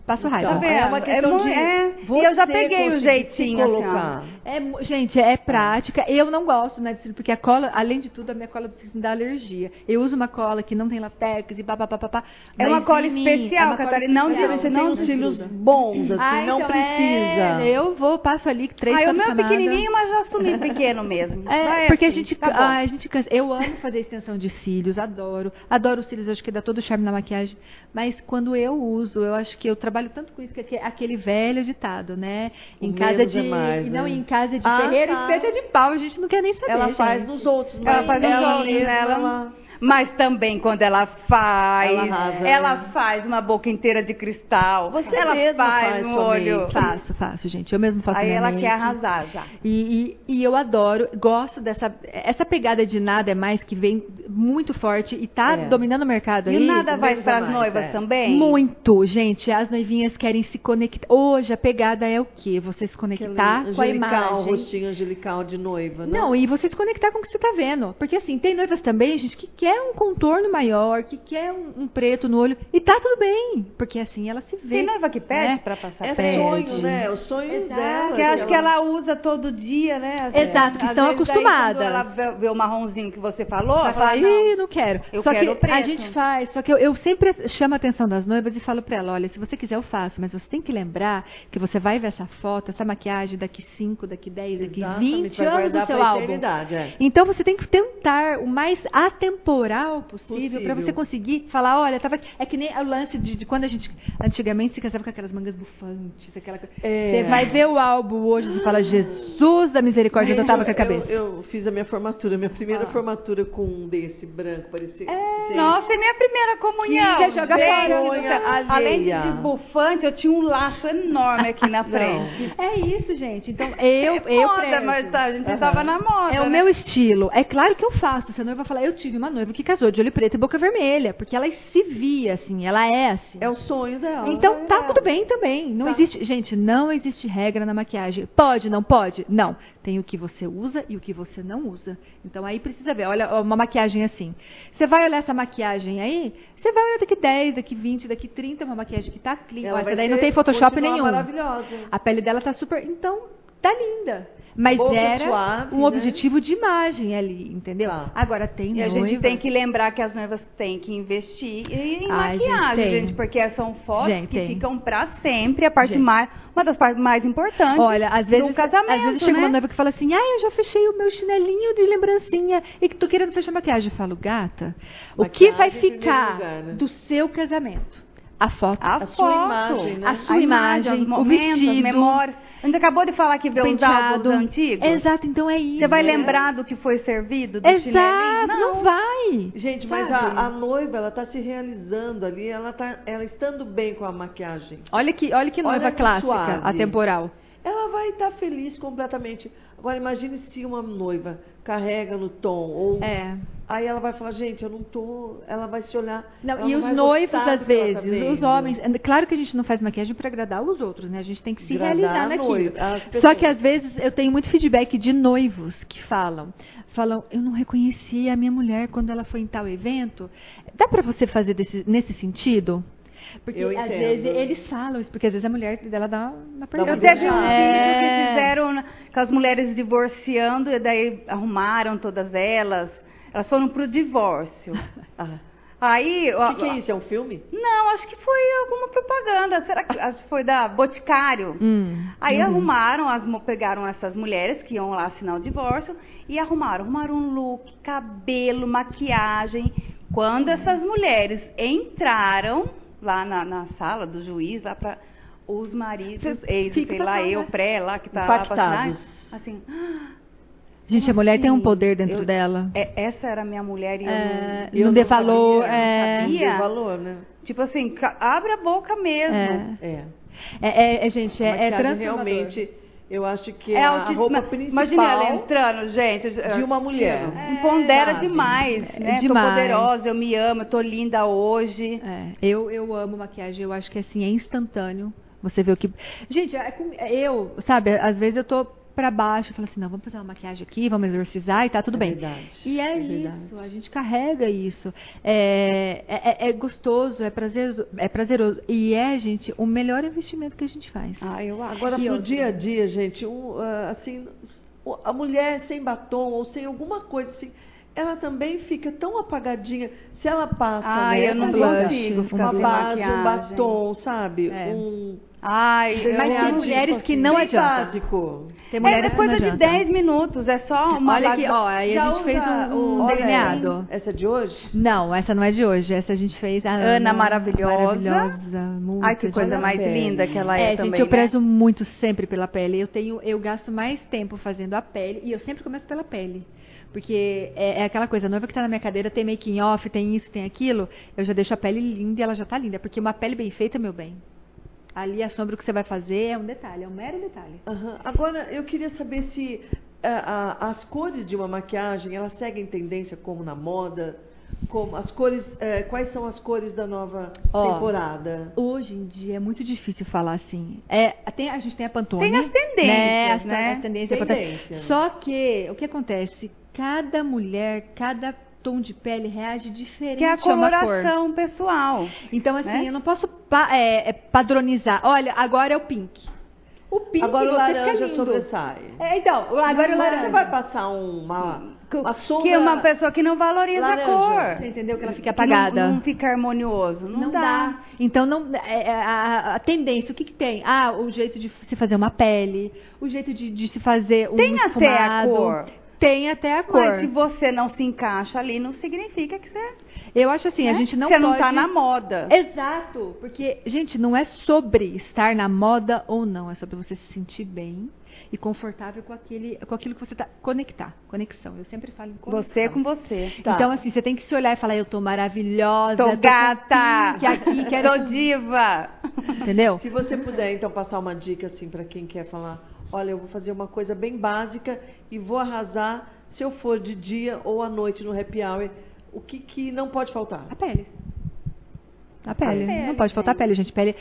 Passo raiva. Tá é uma questão é, de é, E eu já peguei o jeitinho colocar. Assim, é, gente, é prática. Eu não gosto, né, porque a cola, além de tudo, a minha cola do cílios me dá alergia. Eu uso uma cola que não tem latex e papapá. É uma cola especial, é Catarina. Não de você não tem cílios bons, assim, ah, não então precisa. É, eu vou, passo ali três, ah, quatro o meu é pequenininho, mas já assumi pequeno mesmo. É, porque assim, a gente, tá ah, a gente cansa. Eu amo fazer extensão de cílios, adoro. Adoro os cílios, acho que dá todo o charme na maquiagem. Mas quando eu uso, eu acho que eu trabalho tanto com isso que aquele velho ditado, né? Em o casa de. É mais, não, né? em casa de ah, terreiro, tá. espeta de pau, a gente não quer nem saber. Ela gente. faz nos outros, Ela faz nos outros, né? Ela mas também quando ela faz, ela, ela faz uma boca inteira de cristal. Você ela faz, faz um olho. Faço, faço, gente. Eu mesmo faço Aí ela make. quer arrasar já. E, e, e, eu adoro, gosto dessa essa pegada de nada é mais que vem muito forte e tá é. dominando o mercado e aí. E nada vai para as noivas é. também? Muito, gente. As noivinhas querem se conectar. Hoje a pegada é o quê? Você se conectar Aquele com a imagem. rostinho angelical de noiva, né? Não, e você se conectar com o que você tá vendo. Porque assim, tem noivas também, gente, que quer um contorno maior, que quer um, um, preto no olho. E tá tudo bem, porque assim ela se vê. Tem noiva que pede né? pra passar É pede. sonho, né? O sonho Exato. dela. Que acho ela... que ela usa todo dia, né? Exato, que estão acostumadas. Ela vê, vê, o marronzinho que você falou, ela fala, ih, não quero. Eu só quero que a gente faz, só que eu, eu sempre chamo a atenção das noivas e falo pra ela, olha, se você quiser eu faço, mas você tem que lembrar que você vai ver essa foto, essa maquiagem daqui 5, daqui 10, daqui Exatamente, 20 anos no seu álbum. É. Então você tem que tentar o mais atemporal possível, possível. para você conseguir falar, olha, tava É que nem o lance de, de, quando a gente antigamente se casava com aquelas mangas bufantes, aquela é. Você vai ver o álbum hoje e fala, Jesus da misericórdia, eu tava com a cabeça. Eu, eu, fiz a minha formatura, minha primeira ah. formatura com um desse branco, parecia. É, nossa, é minha primeira comunhão. Você joga fora. Além de bufante, eu tinha um laço enorme aqui na frente. é isso, gente. Então, eu. É eu moda, mas tá, a gente uhum. tava na moda. É né? o meu estilo. É claro que eu faço. Se a noiva falar, eu tive uma noiva que casou de olho preto e boca vermelha porque ela se via assim, ela é assim. É o sonho dela. Então tá tudo bem também. Não tá. existe, gente, não existe regra na maquiagem. Pode, não pode? Não. Tem o que você usa e o que você não usa. Então aí precisa ver, olha uma maquiagem assim. Você vai olhar essa maquiagem aí, você vai olhar daqui 10, daqui 20, daqui 30, uma maquiagem que tá clean. Essa daí não tem Photoshop nenhum. Maravilhosa. A pele dela tá super, então tá linda. Mas Boca era suave, um né? objetivo de imagem ali, entendeu? Tá. Agora tem E a gente tem que lembrar que as noivas têm que investir em Ai, maquiagem, gente, gente, porque são fotos gente, que tem. ficam para sempre, a parte mais, uma das partes mais importantes Olha, às vezes, do casamento, Às vezes chega né? uma noiva que fala assim, ah, eu já fechei o meu chinelinho de lembrancinha e que tô querendo fechar maquiagem. Eu falo, gata, maquiagem o que vai ficar lugar, né? do seu casamento? A foto. A, a sua imagem, né? A sua a imagem, imagem o vestido. memórias. A gente acabou de falar que vê os álbuns antigos. Exato, então é isso. Você vai lembrar do que foi servido, do Exato, não. não vai. Gente, mas a, a, noiva, ela está se realizando ali, ela está ela estando bem com a maquiagem. Olha que, olha que noiva olha clássica, suave. atemporal. Ela vai estar tá feliz completamente. Agora imagine se uma noiva carrega no tom ou é. aí ela vai falar, gente, eu não tô, ela vai se olhar. Não, e não os noivos às tá vezes, tá os homens, é, claro que a gente não faz maquiagem para agradar os outros, né? A gente tem que se Gradar realizar naquilo. Só que às vezes eu tenho muito feedback de noivos que falam, falam, eu não reconheci a minha mulher quando ela foi em tal evento. Dá para você fazer desse, nesse sentido? Porque eu às entendo. vezes eles falam isso, porque às vezes a mulher dela dá uma pergunta. Eu teve um é... que fizeram com as mulheres divorciando, e daí arrumaram todas elas. Elas foram pro divórcio. ah. Aí. O que, que, é isso? É um filme? Não, acho que foi alguma propaganda. Será que foi da Boticário? Hum, Aí uhum. arrumaram, as, pegaram essas mulheres que iam lá assinar o divórcio e arrumaram. Arrumaram um look, cabelo, maquiagem. Quando essas mulheres entraram lá na, na sala do juiz, lá para os maridos, ex, sei lá, eu, né? pré, lá que tá Impactados. assim. Gente, a mulher assim? tem um poder dentro eu, dela. É, essa era a minha mulher e eu, é, não, eu não dê valor. É, não sabia. valor, né? Tipo assim, abre a boca mesmo. É. é. É, é, gente, é, é transformador. realmente eu acho que é, é a roupa principal. Imagina ela entrando, gente. De uma mulher. É, Pondera demais, é, né? Demais. Tô poderosa, eu me amo, eu tô linda hoje. É, eu, eu amo maquiagem, eu acho que assim, é instantâneo. Você vê o que. Gente, é, eu, sabe, às vezes eu tô para baixo e fala assim, não, vamos fazer uma maquiagem aqui, vamos exorcizar e tá tudo é bem. Verdade, e é, é isso, verdade. a gente carrega isso. É, é, é, gostoso, é prazeroso, é prazeroso. E é, gente, o melhor investimento que a gente faz. Ah, eu Agora, e pro outro... dia a dia, gente, um, uh, assim, a mulher sem batom ou sem alguma coisa assim, ela também fica tão apagadinha. Se ela passa, ah, né, eu não consigo ficar uma base, maquiagem. um batom, sabe? É. Um Ai, mas tem mulheres que não adianta. básico. Tem mulheres é coisa de 10 minutos, é só uma Olha aqui, ó, aí a gente fez um, um delineado. Essa é de hoje? Não, essa não é de hoje. Essa a gente fez a Ana, Ana maravilhosa. Maravilhosa, muito Ai, que coisa mais pele. linda que ela é, é também, gente, eu né? prezo muito sempre pela pele. Eu tenho, eu gasto mais tempo fazendo a pele e eu sempre começo pela pele. Porque é, é, aquela coisa, a noiva que está na minha cadeira tem making off, tem isso, tem aquilo, eu já deixo a pele linda e ela já está linda. Porque uma pele bem feita, meu bem, ali a sombra que você vai fazer é um detalhe, é um mero detalhe. Uhum. Agora, eu queria saber se uh, as cores de uma maquiagem, elas seguem tendência como na moda? Como as cores, uh, quais são as cores da nova Ó, temporada? Hoje em dia é muito difícil falar assim. É, tem, a gente tem a Pantone. Tem as tendências, né? As, né? As tendências Tendência. Só que o que acontece? Cada mulher, cada tom de pele reage diferente que é a coloração pessoal. Então, assim, né? eu não posso pa é, é, padronizar. Olha, agora é o pink. O pink agora o laranja sobressai. É, então, agora não, o laranja. Você vai passar uma, uma sombra... Que é uma pessoa que não valoriza laranja. a cor. Você entendeu? Que ela fica apagada. Não, não fica harmonioso. Não, não dá. dá. Então, não, é, a, a, tendência, o que, que tem? Ah, o jeito de se fazer uma pele, o jeito de, de se fazer um tem esfumado. Tem até a cor tem até a cor. Mas se você não se encaixa ali, não significa que você. Eu acho assim, né? a gente não você pode. Você não está na moda. Exato. Porque, gente, não é sobre estar na moda ou não. É sobre você se sentir bem e confortável com, aquele, com aquilo que você está. Conectar. Conexão. Eu sempre falo em conexão. Você com você. Tá. Então, assim, você tem que se olhar e falar, eu tô maravilhosa. Tô, tô gata. Que aqui, quero tô diva. Entendeu? Se você puder, então, passar uma dica, assim, para quem quer falar olha, eu vou fazer uma coisa bem básica e vou arrasar se eu for de dia ou à noite no happy hour. O que, que não pode faltar? A pele. A pele. pele não pode faltar pele, gente. Pele.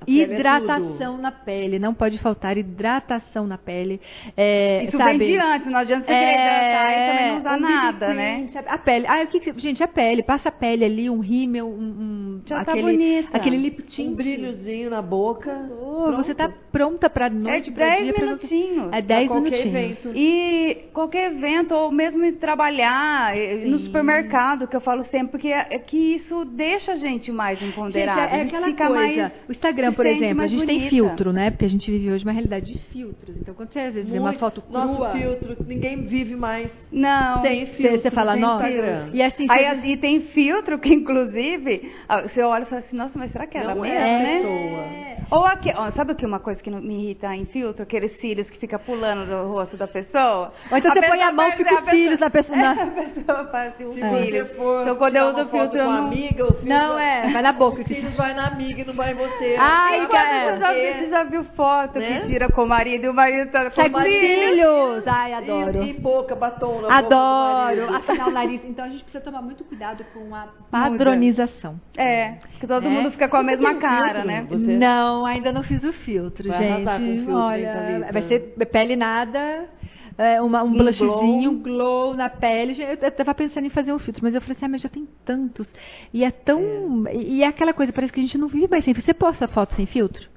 A hidratação pele é na pele. Não pode faltar hidratação na pele. É, Isso sabe? vem de antes. Não adianta você é, hidratar e também não usar um nada, cream, né? Sabe? A pele. Ah, o que, gente, a pele. Passa a pele ali, um rímel, um. um Já aquele, tá bonita. Aquele lip tint. Um brilhozinho na boca. Oh, você tá pronta pra noite, É de 10 dia, minutinhos. É 10 qualquer minutinhos. evento. E qualquer evento, ou mesmo trabalhar eh, no Sim. supermercado, que eu falo sempre, porque é é que isso deixa a gente mais empoderada. Gente, é, é a aquela fica coisa. mais o Instagram, por exemplo, a gente tem bonita. filtro, né? Porque a gente vive hoje uma realidade de filtros. Então, quando você às vezes vê uma Muito- foto crua, Nosso filtro, ninguém vive mais Não. sem filtro. você fala, sem nossa. Instagram. E assim, Aí você- assim, tem filtro que, inclusive, você olha e fala assim, nossa, mas será que ela Não é mesmo, a né? pessoa. Ou aqui, ó, sabe o que é uma coisa que me irrita em filtro? Aqueles cílios que fica pulando do rosto da pessoa. Ou então você põe a mão e fica os cílios da pessoa- na- A pessoa faz assim, um for Então, quando eu uso foto filtro, com a não... amiga, o filtro Não, é, vai na boca. Os filhos vai na amiga e não vai em você. Ai, Enquanto cara. você, já viu, você já viu foto Né? que tira com o marido e o marido tá com o marido? filhos. Ai, adoro. E, e boca, batom na Adoro. Afinal, o nariz. Então a gente precisa tomar muito cuidado com a padronização. É, que todo Né? mundo fica com a Você mesma cara, filtro, né? Você- Não, ainda não fiz o filtro, Vai gente. com o filtro, Olha, Thalita? vai ser pele nada. É, uma- um, Um blushzinho, glow. um glow na pele. Eu, eu tava pensando em fazer um filtro, mas eu falei assim, ah, mas já tem tantos. E é tão. E, e é aquela coisa, parece que a gente não vive mais sem filtro. Você posta foto sem filtro?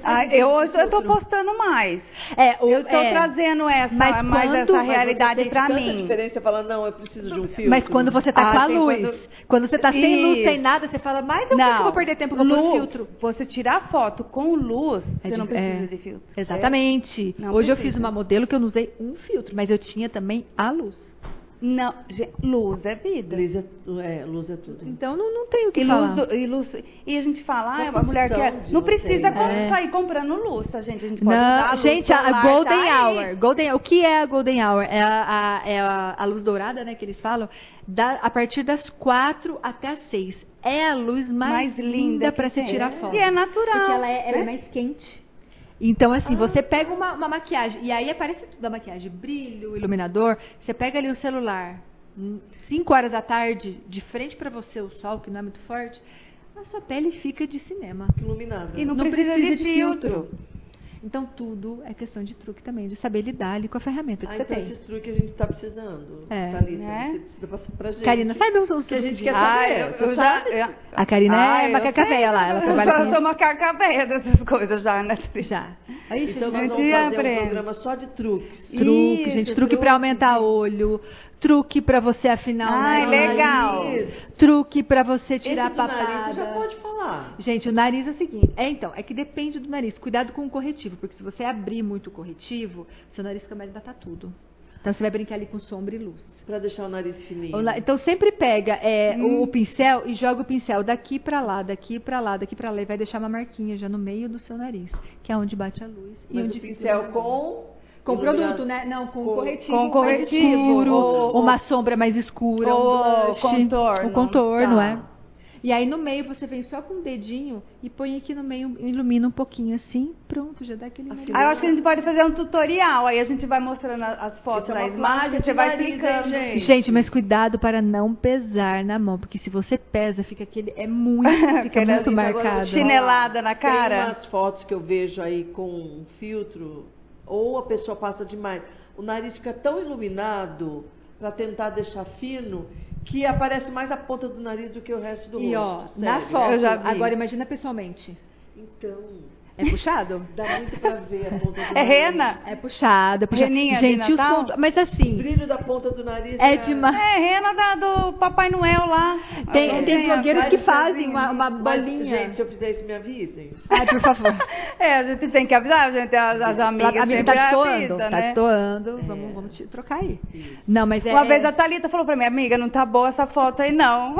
Faz Ah, eu eu filtro? postando mais. É, o- Eu tô é. trazendo essa, Mas mais quando- essa realidade tanta mim. diferença, você fala, não, eu preciso de um filtro. Mas quando você tá Ah, com a luz, quando- quando... você tá sem luz, sem nada, você fala, mas eu não, vou perder tempo, pôr luz, filtro. Você tirar foto com luz, É você não precisa é. de filtro. Exatamente. Hoje eu precisa. fiz uma modelo que eu não usei um filtro, mas eu tinha também a luz. Não, gente, luz é vida. Luz é, é, luz é tudo. Então não, não tenho o que E, falar. luz, do- e, luz, e a gente fala, ah, Uma a mulher quer. profissão de Não precisa com- sair comprando luz, tá, gente? A gente pode usar a Não, luz gente, a solar, Golden tá aí. Hour. Golden, o que é a Golden Hour? É a, a- é a, a luz dourada, né, que eles falam, da- a partir das quatro até as seis. É a luz mais, Mais linda linda que para se tem. tirar É. foto. E é natural, Porque ela é, ela é né? mais quente. Então, assim, você pega uma, uma maquiagem, e aí aparece tudo da maquiagem, brilho, iluminador, você pega ali o celular, 5 horas da tarde, de frente para você o sol, que não é muito forte, a sua pele fica de cinema. Iluminada. E não, Não precisa, precisa de de filtro. Então, tudo é questão de truque também, de saber lidar ali com a ferramenta que Ah, você então tem. esses truques a gente tá precisando. É. Thalita, Né? Você precisa passar pra gente. Karina, sabe os, os Que a gente truques quer saber. Ah, eu, eu já. eu- A Karina Ah, é eu macaca véia lá, ela Eu trabalha sou, com sou macaca véia dessas coisas já, né? Já. Aí, Então gente, nós vamos fazer aprende. um programa só de truques. truque, Isso, gente, truque truque. pra aumentar olho, truque pra você afinar o Ai, nariz, legal. truque pra você tirar Esse a do nariz papada. você já pode falar. Gente, o nariz é o seguinte. É, então, é que depende do nariz. Cuidado com o corretivo, porque se você abrir muito o corretivo, seu nariz fica mais batatudo. Então você vai brincar ali com sombra e luz. Pra deixar o nariz fininho. O Então sempre pega é, Hum. o, o pincel e joga o pincel daqui pra lá, daqui pra lá, daqui pra lá e vai deixar uma marquinha já no meio do seu nariz, que é onde bate a luz e Mas onde o pincel com... Com ilumina- produto, né? Não, com, com- corretivo. com corretivo, escuro, ou- uma sombra mais escura, ou um blush, contorno. O contorno, Tá. é. E aí no meio você vem só com o dedinho e põe aqui no meio, ilumina um pouquinho assim, pronto, já dá aquele. Aí eu acho que a gente pode fazer um tutorial, aí a gente vai mostrando as fotos é da imagem, você vai explicando. gente? Gente, mas cuidado para não pesar na mão, porque se você pesa, fica aquele é muito, fica muito Agora, marcado. eu Chinelada na cara? Tem umas fotos que eu vejo aí com um filtro, ou a pessoa passa demais. O nariz fica tão iluminado para tentar deixar fino que aparece mais a ponta do nariz do que o resto do E ó, rosto. na sério. foto, Eu já vi. agora imagina pessoalmente. Então, É puxado? dá muito pra ver a ponta do É nariz. rena? É puxado, é puxado. Reninha Gente, os Natal? conto- mas O assim, brilho da ponta do nariz é demais. É, rena da- do Papai Noel lá. Tem, Ah, tem blogueiros que o fazem uma, uma Mas, bolinha. gente, se eu fizer isso, me avisem. Ai, por favor. É, a gente tem que avisar, a gente, as, as amigas a amiga tá destoando, tá né? destoando. Vamos, vamos te trocar aí. Não, mas é. Uma vez é- a Thalita falou pra mim, amiga, não tá boa essa foto aí, não. o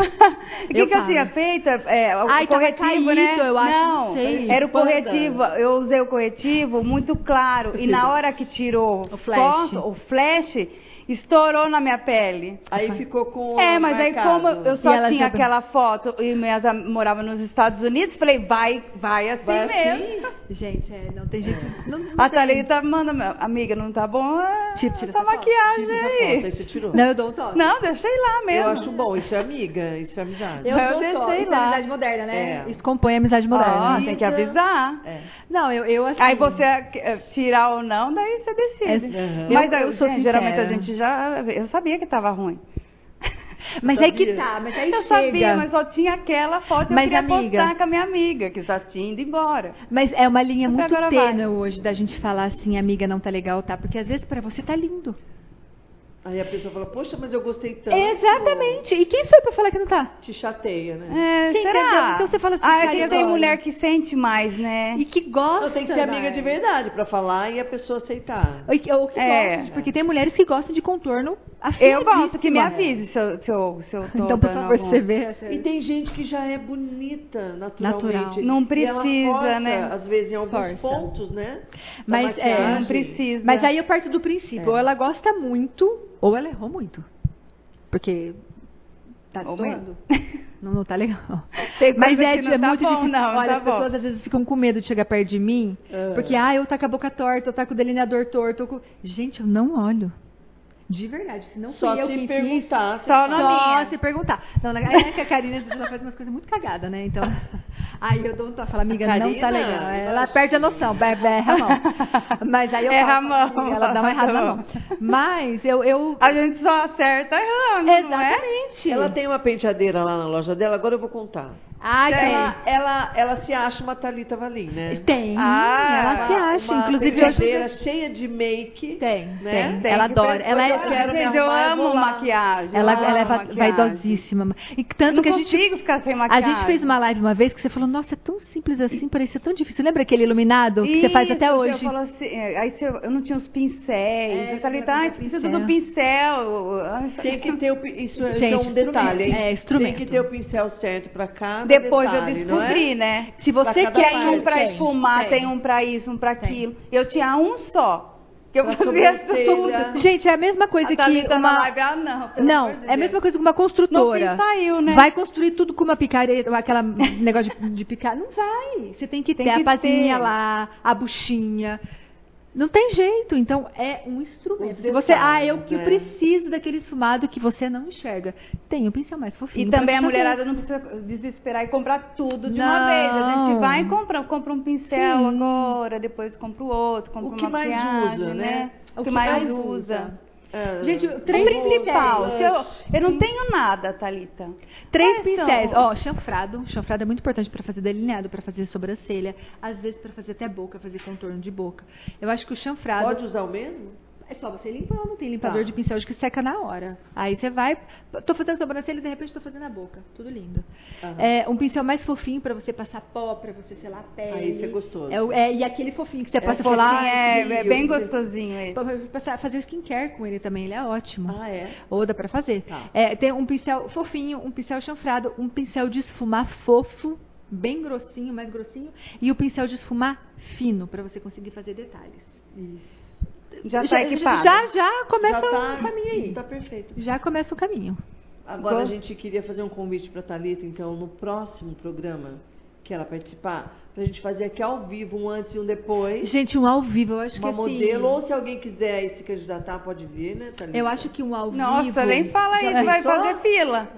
que, Eu que eu tinha feito? É, o Ai, tava corretivo, né? eu acho, não, não sei. era o Panda. Corretivo. Eu usei o corretivo muito claro. E na hora que tirou O flash. foto, o flash estourou na minha pele. Aí ficou com. É, mas aí marcado. como eu só tinha já- aquela foto e minhas morava nos Estados Unidos, falei, vai, vai assim Vai mesmo. assim? Gente, é, não tem jeito. Não, não A. Thalita manda, amiga, não tá bom? é, Tira- tira essa essa foto, maquiagem Tira essa aí. foto, aí você tirou. Não, eu dou um toque. Não, deixei lá mesmo. Eu acho bom, isso é amiga, isso é amizade. Eu, Eu dou deixei toque. Isso é lá. amizade moderna, né? É. Isso compõe a amizade moderna. Ó, tem que avisar. É. Não, eu, eu assim. Aí você eh, tirar ou não, daí você decide. É, uhum. Mas eu- aí, eu sou gente, geralmente a gente já. Eu sabia que tava ruim. Mas aí que tá, mas aí eu chega. sabia, mas só tinha aquela foto e Mas, eu queria amiga- postar com a minha amiga, que já tinha ido embora. Mas é uma linha Até muito tênue hoje da gente falar assim, amiga, não tá legal, tá? Porque às vezes pra você tá lindo. Aí a pessoa fala, poxa, mas eu gostei tanto. Exatamente. E quem sou eu pra falar que não tá? Te chateia, né? É, Você será? Então você fala assim, ah, é cara, que e tem mulher que sente mais, né? E que gosta. Não, tem que ser amiga de vai. verdade pra falar e a pessoa aceitar. Ou que, ou que É. gosta, porque tem mulheres que gostam de contorno Eu gosto que me avise se eu, se eu, se eu tô Então, por favor, algum- você vê. E tem gente que já é bonita naturalmente. Natural. Não E ela precisa, força, né? Às vezes em alguns Força. pontos, né? da Mas é. Não precisa. Mas aí eu parto do princípio, É. ou ela gosta muito, ou ela errou muito. Porque Tá doendo? Não, não tá legal. Mas é, é tá muito bom, difícil. não, Olha, tá as bom. pessoas às vezes ficam com medo de chegar perto de mim, Ah. porque, ah, eu tá com a boca torta, eu tá com o delineador torto. eu com- Gente, eu não olho. De verdade, se não fui Só eu se quem fiz, perguntar. Só na fala. só minha. se perguntar. Não, na, é que a Karina às vezes, ela faz umas coisas muito cagadas, né? Então, aí eu dou um toque, falo, amiga, A não tá legal. Ela perde a noção, be- erra a mão. Mas aí eu Erra falo, a mão. ela dá uma errada na mão. Mas eu... eu A gente só acerta errando, não é? exatamente. Ela tem uma penteadeira lá na loja dela, agora eu vou contar. Ai, tem. Ela, ela, ela se acha uma Thalita Valim, né? Tem, Ah, ela se acha. Uma Inclusive, hoje... cheia de make. Tem, né? tem. Tem Ela adora. Ela é, eu Gente, eu amo maquiagem. ela, eu ela é amo maquiagem. vaidosíssima. E tanto não que a gente... ficar sem A maquiagem. gente fez uma live uma vez que você falou, nossa, é tão simples assim, parecia tão difícil. Lembra aquele iluminado que você faz até Isso, hoje? Eu assim, é, aí você- eu não tinha os pincéis. É, eu falei, botar precisa do pincel. Tem que ter o isso é Gente, um detalhe, hein? é, instrumento. Tem que ter o pincel certo pra cada Depois detalhe, eu é? descobri, né? Se você quer um pra Tem, esfumar, tem. tem um pra isso, um pra Tem. aquilo. Eu tinha um só. Que eu Pra fazia tudo. Gente, é a mesma coisa a que na uma... live, ah, não. Não, é a mesma coisa que uma construtora. No fim saiu, né? Vai construir tudo com uma picareta, aquela negócio de, de picar. Não vai. Você tem que Tem ter que a pazinha ter. lá, a buchinha. Não tem jeito. Então, é um instrumento. Os Se você, ah, eu que né? preciso daquele esfumado que você não enxerga. Tem um pincel mais fofinho. E também a mulherada não precisa desesperar e comprar tudo de Não. uma vez. A gente vai e compra, compra um pincel Sim. agora, depois compra o outro, compra O que uma mais maquiagem, usa, né? né? O que mais usa. É, Gente, O três principal, pincéis. se eu, eu não tenho nada, Thalita. Três É, pincéis. então- Ó, chanfrado. Chanfrado é muito importante para fazer delineado, para fazer sobrancelha, às vezes para fazer até boca, fazer contorno de boca. Eu acho que o chanfrado Pode usar o mesmo? É só você limpando, tem limpador Tá. de pincel que seca na hora. Aí você vai, tô fazendo sobrancelha e de repente tô fazendo a boca. Tudo lindo. Aham. É, um pincel mais fofinho para você passar pó, para você selar a pele. Aí isso é gostoso. É, é, e aquele fofinho que você passa Fofinho, por lá. é, esse é bem gostosinho esse. Passar- fazer skincare com ele também, ele é ótimo. Ah, é? Ou dá pra fazer. Tá. É, tem um pincel fofinho, um pincel chanfrado, um pincel de esfumar fofo, bem grossinho, mais grossinho, e o pincel de esfumar fino, pra você conseguir fazer detalhes. Isso. Já tá equipado. Já, já começa Já tá- o caminho aí. Tá perfeito. Já começa o caminho. Agora a gente queria fazer um convite para Thalita, então, no próximo programa que ela participar, pra gente fazer aqui ao vivo, um antes e um depois. Gente, um ao vivo, eu acho uma que assim, modelo, ou se alguém quiser se candidatar, pode vir, né, Thalita? Eu acho que um ao vivo. Nossa, nem fala isso, vai fazer fila.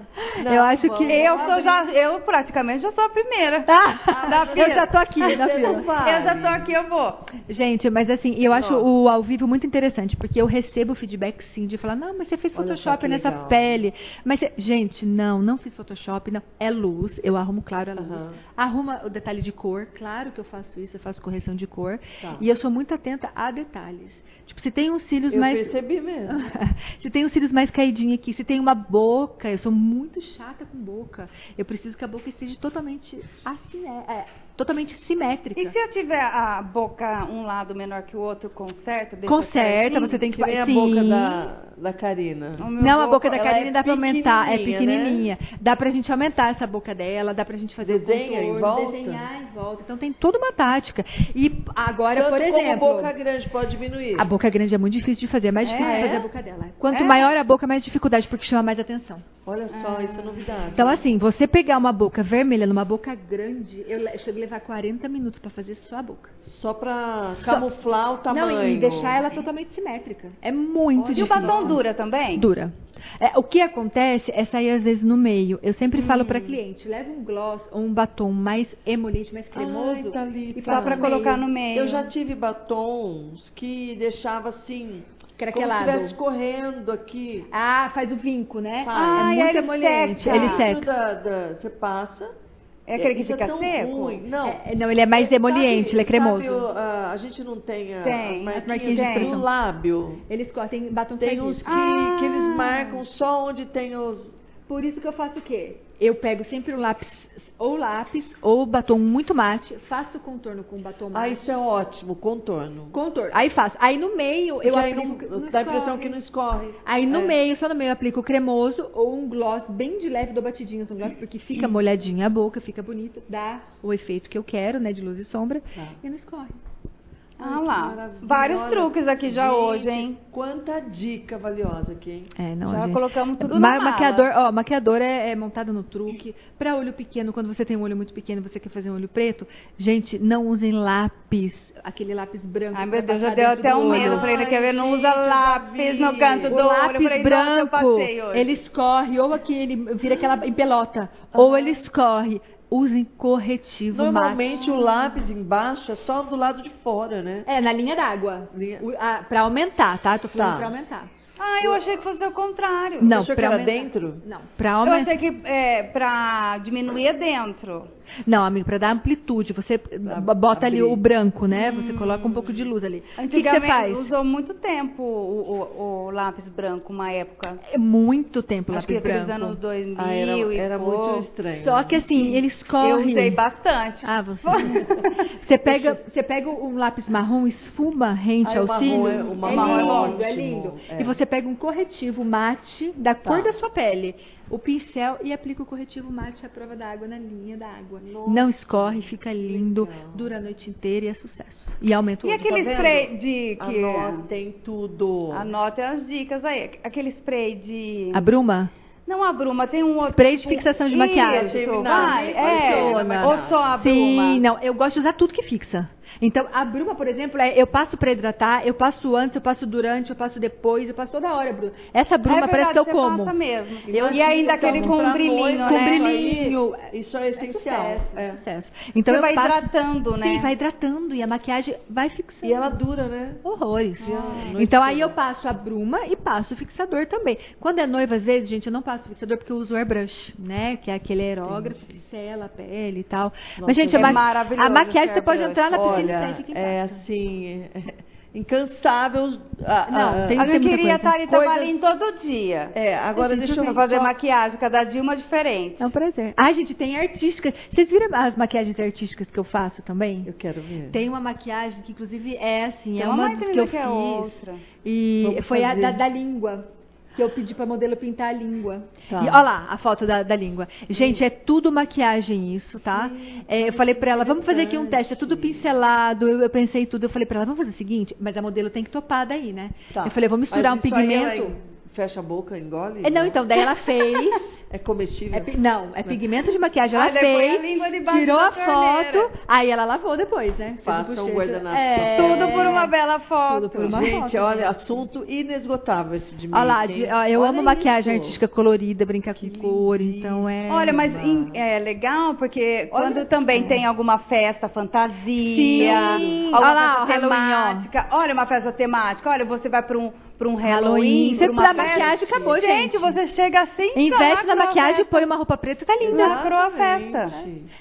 Não, eu acho que- Eu sou já, eu praticamente já sou a primeira. Ah, Da eu fila. já tô aqui na fila. vai. Eu já tô aqui, eu vou. Gente, mas assim, eu acho Nossa. o ao vivo muito interessante, porque eu recebo feedback sim de falar, não, mas você fez Photoshop nessa legal. pele. Mas, gente, não, não fiz Photoshop, não. É luz, eu arrumo claro a luz. Aham. Arruma o detalhe de cor, claro que eu faço isso, eu faço correção de cor. Tá. E eu sou muito atenta a detalhes. Tipo, se tem uns cílios Eu mais. percebi mesmo. se tem os cílios mais caidinhos aqui, se tem uma boca, eu sou muito chata com boca. Eu preciso que a boca esteja totalmente assim, é, é, totalmente simétrica. E se eu tiver a boca um lado menor que o outro, conserta? deixa Conserta, você tem que Que a Sim. boca da, da Karina. Não, a boca da ela Karine é dá pra aumentar, é pequenininha, né? Dá pra gente aumentar essa boca dela, dá pra gente fazer Desenha o em contorno, volta? desenhar em volta. Então tem toda uma tática. E agora, Tanto por exemplo, como boca grande pode diminuir. a boca grande é muito difícil de fazer, é mais É? difícil de fazer a boca dela. Quanto É? maior a boca, mais dificuldade, porque chama mais atenção. Olha só, isso é novidade. Então, assim, você pegar uma boca vermelha numa boca grande, eu a levar 40 minutos pra fazer só a boca. Só pra Só- camuflar o tamanho. Não, e deixar ela totalmente simétrica. É muito E o difícil. batom dura também? Dura. É, o que acontece é sair às vezes no meio. Eu sempre falo Hum. para cliente, leva um gloss ou um batom mais emoliente, mais cremoso. Ai, Thalita. e Só passa pra no colocar no meio. Eu já tive batons que deixava assim, Craquelado. como se estivesse correndo aqui. Ah, faz o vinco, né? Faz. é Ah, muito ele emoliente. seca. Ele seca. Da, da- você passa. É aquele que Isso fica tão seco? ruim. Não. É, não, ele é mais emoliente, ele é cremoso. Sabe, o- a, gente não tem, a, Tem, as as marquinhas, marquinhas de no lábio. Eles cortam, batom Tem uns que, Ah. que eles marcam só onde tem os. Por isso que eu faço o quê? Eu pego sempre o lápis, ou lápis, ou batom muito mate, faço o contorno com batom Ah, mate. isso é ótimo, contorno. Contorno. Aí faço. Aí no meio eu Porque aí aplico. não, não dá a impressão que não escorre. Aí no É. meio, só no meio, eu aplico cremoso ou um gloss bem de leve, dou batidinhas no gloss, porque fica molhadinha a boca, fica bonito, dá o efeito que eu quero, né, de luz e sombra, Tá. e não escorre. Ah lá, vários truques aqui já Gente, hoje, hein? Quanta dica valiosa aqui, hein? É, não, Já gente. colocamos tudo Ma na mala. maquiador, ó, maquiador é, é montado no truque. Para olho pequeno, quando você tem um olho muito pequeno, e você quer fazer um olho preto, gente, não usem lápis, aquele lápis branco. Ai, meu Deus, já deu até um medo pra ele. Quer ver? Não Ai, usa lápis no canto do O olho. Lápis falei, branco, ele escorre, ou aqui ele vira aquela em pelota, ou ele escorre. Usem corretivo Normalmente mate. o lápis embaixo é só do lado de fora, né? É, na linha d'água. Linha- Pra aumentar, tá? Tô falando Tá. pra aumentar. Ah, eu achei que fosse o contrário. Não, Achou que pra era aumentar. dentro? Não, pra Eu aumentar. achei que é, pra diminuir é dentro. Não, amigo, pra dar amplitude, você bota ali o branco, né? Você coloca um pouco de luz ali. O que que você Antigamente faz? usou muito tempo o, o- o lápis branco, uma época. É muito tempo Acho que lápis aqueles branco. anos 2000 Ah, era, e era muito estranho. Só que assim, ele escorre. Eu usei bastante. Ah, você. você pega, você pega um lápis marrom, esfuma rente Ah, ao o cílio. é- o é marrom é lindo, é lindo. é. E você pega um corretivo mate da cor Tá. da sua pele, o pincel e aplica o corretivo mate à prova da água na linha da água. Não escorre, fica lindo, legal. dura a noite inteira e é sucesso. E aumenta o E olho. aquele Tá spray de que Anotem tudo. Anote as dicas aí. Aquele spray de A bruma? Não a bruma, tem um outro Spray de fixação de Isso, maquiagem. Vai, é. Ou só a bruma. Sim, não, eu gosto de usar tudo que fixa. Então, a bruma, por exemplo, é, eu passo pra hidratar, eu passo antes, eu passo durante, eu passo depois, eu passo toda hora, bruma. Essa bruma é parece que eu verdade, como. passa mesmo. Imagina, e ainda aquele com pra brilhinho, noiva, Com né? brilhinho. Isso é essencial. Sucesso, é. sucesso. Então Você eu vai passo... hidratando, né? Sim, vai hidratando e a maquiagem vai fixando. E ela dura, né? Horrores. Ah, então aí eu passo a bruma e passo o fixador também. Quando é noiva, às vezes, gente, eu não passo fixador porque eu uso o airbrush, né? Que é aquele aerógrafo sela a pele e tal. Mas, gente, é a, ma a maquiagem você pode entrar na piscina Olha, é assim, é incansável. ah, Não, ah, tem- A muita queria. Thalita Coisas- Valim todo dia. É, agora Gente, deixa eu fazer só- maquiagem, cada dia uma diferente. É um prazer. Ah, gente, tem artística. Vocês viram as maquiagens artísticas que eu faço também? Eu quero ver. Tem uma maquiagem que, inclusive, é assim, Tem é uma uma das que eu que a fiz. outra. E Vamos foi a fazer. da, da língua. Que eu pedi pra modelo pintar a língua. Tá. E olha lá a foto da, da língua. Gente, é tudo maquiagem isso, tá? É, eu falei pra ela, vamos fazer aqui um teste, é tudo pincelado. Eu, eu pensei em tudo. Eu falei pra ela, vamos fazer o seguinte, mas a modelo tem que topar daí, né? Tá. Eu falei, vou misturar Mas um pigmento. en- Fecha a boca, engole? É, não, então, daí ela fez. É comestível? É não, é pigmento de maquiagem. Ela Ah, fez, a tirou a torneira. foto, aí ela lavou depois, né? Fez um guardanapo. É, Tudo por uma bela foto. Tudo por uma Gente, foto, olha, gente. assunto inesgotável esse de mim. Olha lá, de- ó, eu Olha amo maquiagem isso. artística colorida, brincar com Que cor, lindíssimo. então é. Olha, mas em- é legal porque Olha- quando também tem alguma festa Sim. fantasia, alguma Olha lá, festa Halloween, ó. temática. Olha uma festa temática. Olha, você vai para um para um Halloween, Halloween, você uma maquiagem, acabou, gente. você chega assim, Investe na maquiagem, põe uma roupa preta, tá linda. Lacrou a festa.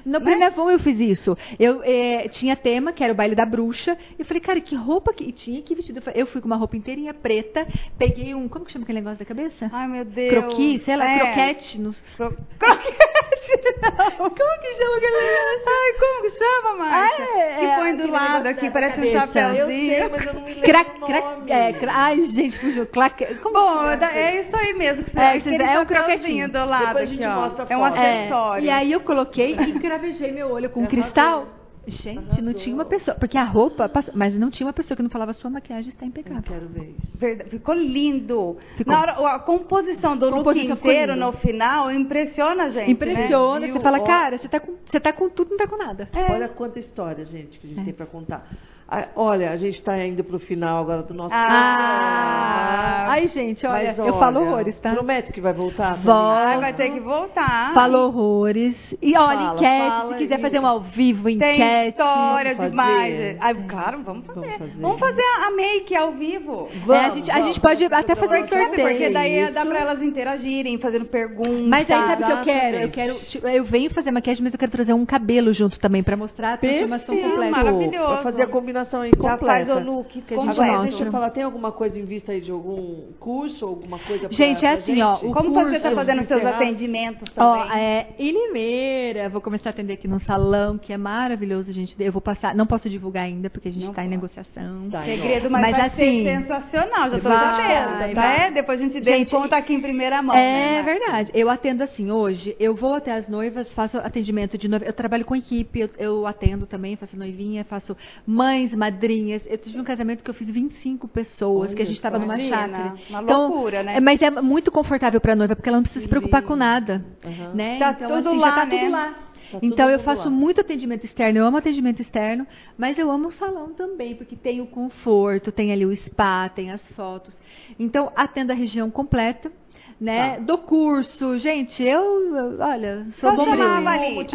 No Né? primeiro voo eu fiz isso. Eu eh, tinha tema, que era o baile da bruxa. E falei, cara, que roupa que. E tinha que vestido. Eu fui com uma roupa inteirinha preta, peguei um. Como que chama aquele negócio da cabeça? Ai, meu Deus. Croqui, sei lá, É. croquete. Nos... Cro... Croquete, não. Como que chama aquele negócio? Ai, como que chama, Márcia? Ah, é, que é, põe do lado aqui, parece um cabeça. Eu chapéuzinho. sei, mas eu não me lembro Cra, cra, é, cra, ai, gente, fugiu. Claque, como Bom, é isso aí mesmo. Que você É, aquele é um croquetinho. do lado Depois a aqui, gente ó. mostra a É um foto. É, acessório. e aí eu coloquei e cravejei meu olho com Arrasou. cristal. Gente, não tinha uma pessoa. Porque a roupa passou. Mas não tinha uma pessoa que não falava sua maquiagem está Eu impecável. quero ver isso. Verdade, Ficou lindo. Ficou. Na hora, a composição do Composição look inteiro no final impressiona a gente. Impressiona, Viu? você fala, cara, você tá, com, você tá com tudo, não tá com nada. Né? É. Olha quanta história, gente, que a gente É. tem para contar. Olha, a gente está indo para o final agora do nosso Ah. programa. Ai, gente, olha, Mas, eu falo olha, horrores, tá? Promete que vai voltar? Volta. Ai, vai ter que voltar. Falo horrores. E olha, Fala, enquete, fala se quiser e- fazer um ao vivo, Tem enquete. história Vamos demais. Ai, claro, vamos fazer. Vamos fazer. Vamos fazer a make ao vivo. É, a gente, a gente pode até fazer um Vamos, sorteio. porque daí Isso. dá pra elas interagirem, fazendo perguntas. Mas aí sabe o que eu quero? Eu quero. tipo, Eu venho fazer maquiagem, mas eu quero trazer um cabelo junto também, pra mostrar a transformação Perfeito. completa. maravilhoso. Pra fazer a combinação aí Já completa. faz o look gente Agora, deixa eu falar, tem alguma coisa em vista aí de algum curso, alguma coisa pra, Gente, é assim, ó, gente? o Como curso você está fazendo seus atendimentos Ó, também? é, em Limeira, vou começar a atender aqui num salão que é maravilhoso. Gente, eu vou passar, não posso divulgar ainda porque a gente está em negociação. Tá, Segredo, mas, mas vai assim, ser sensacional, já estou sabendo, tá? Depois a gente, gente conta aqui em primeira mão. É né, verdade. Eu atendo assim hoje, eu vou até as noivas, faço atendimento de noiva, eu trabalho com equipe, eu, eu atendo também, faço noivinha, faço mães, madrinhas. Eu tive um casamento que eu fiz 25 pessoas, Olha, que a gente estava numa chácara. Uma então, loucura, né? É, mas é muito confortável para a noiva, porque ela não precisa se preocupar com nada, uhum. né? Tá então, tudo assim, lá, já tá né? tudo lá. Tá então eu faço lá. muito atendimento externo, eu amo atendimento externo, mas eu amo o salão também, porque tem o conforto, tem ali o spa, tem as fotos. Então atendo a região completa né? Tá. Do curso. Gente, eu, olha, sou Só chamava ali.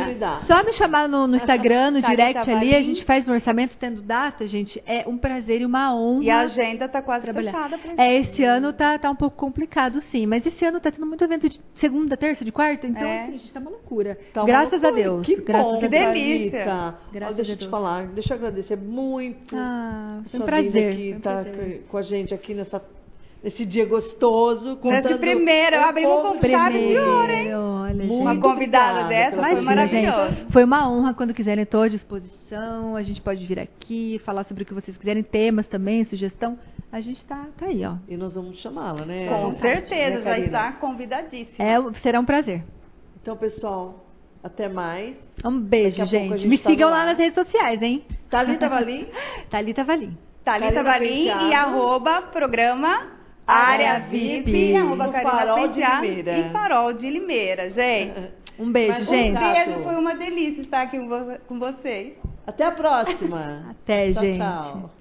Só me chamar no, no Instagram, no direct ali, a gente faz no orçamento tendo data, gente. É um prazer e uma honra. E a agenda tá quase trabalhar. fechada pra É, esse ano tá, tá um pouco complicado, sim. Mas esse ano tá tendo muito evento de segunda, terça, de quarta, então, é. assim, a gente tá uma loucura. Tá uma Graças loucura. a Deus. Que Graças bom, que delícia. Graças deixa eu te falar, deixa eu agradecer muito. Ah, foi um prazer. Aqui, um tá prazer. com a gente aqui nessa esse dia gostoso. Nesse primeiro, eu abri com chave de ouro, hein? Olha, gente. Uma convidada dessa Imagina, foi maravilhoso. Gente, foi uma honra quando quiserem, estou à disposição. A gente pode vir aqui, falar sobre o que vocês quiserem, temas também, sugestão. A gente está tá aí, ó. E nós vamos chamá-la, né? Com certeza, né, vai estar convidadíssima. É, será um prazer. Então, pessoal, até mais. Um beijo, gente. gente. Me tá sigam lá nas redes sociais, hein? Thalita Valim. Thalita Valim. Thalita Valim e arroba programa Área VIP, arroba Farol de Limeira. E Farol de Limeira, gente. Um beijo, Mas, gente. Um beijo, foi uma delícia estar aqui com vocês. Até a próxima. Até, tchau, gente. Tchau.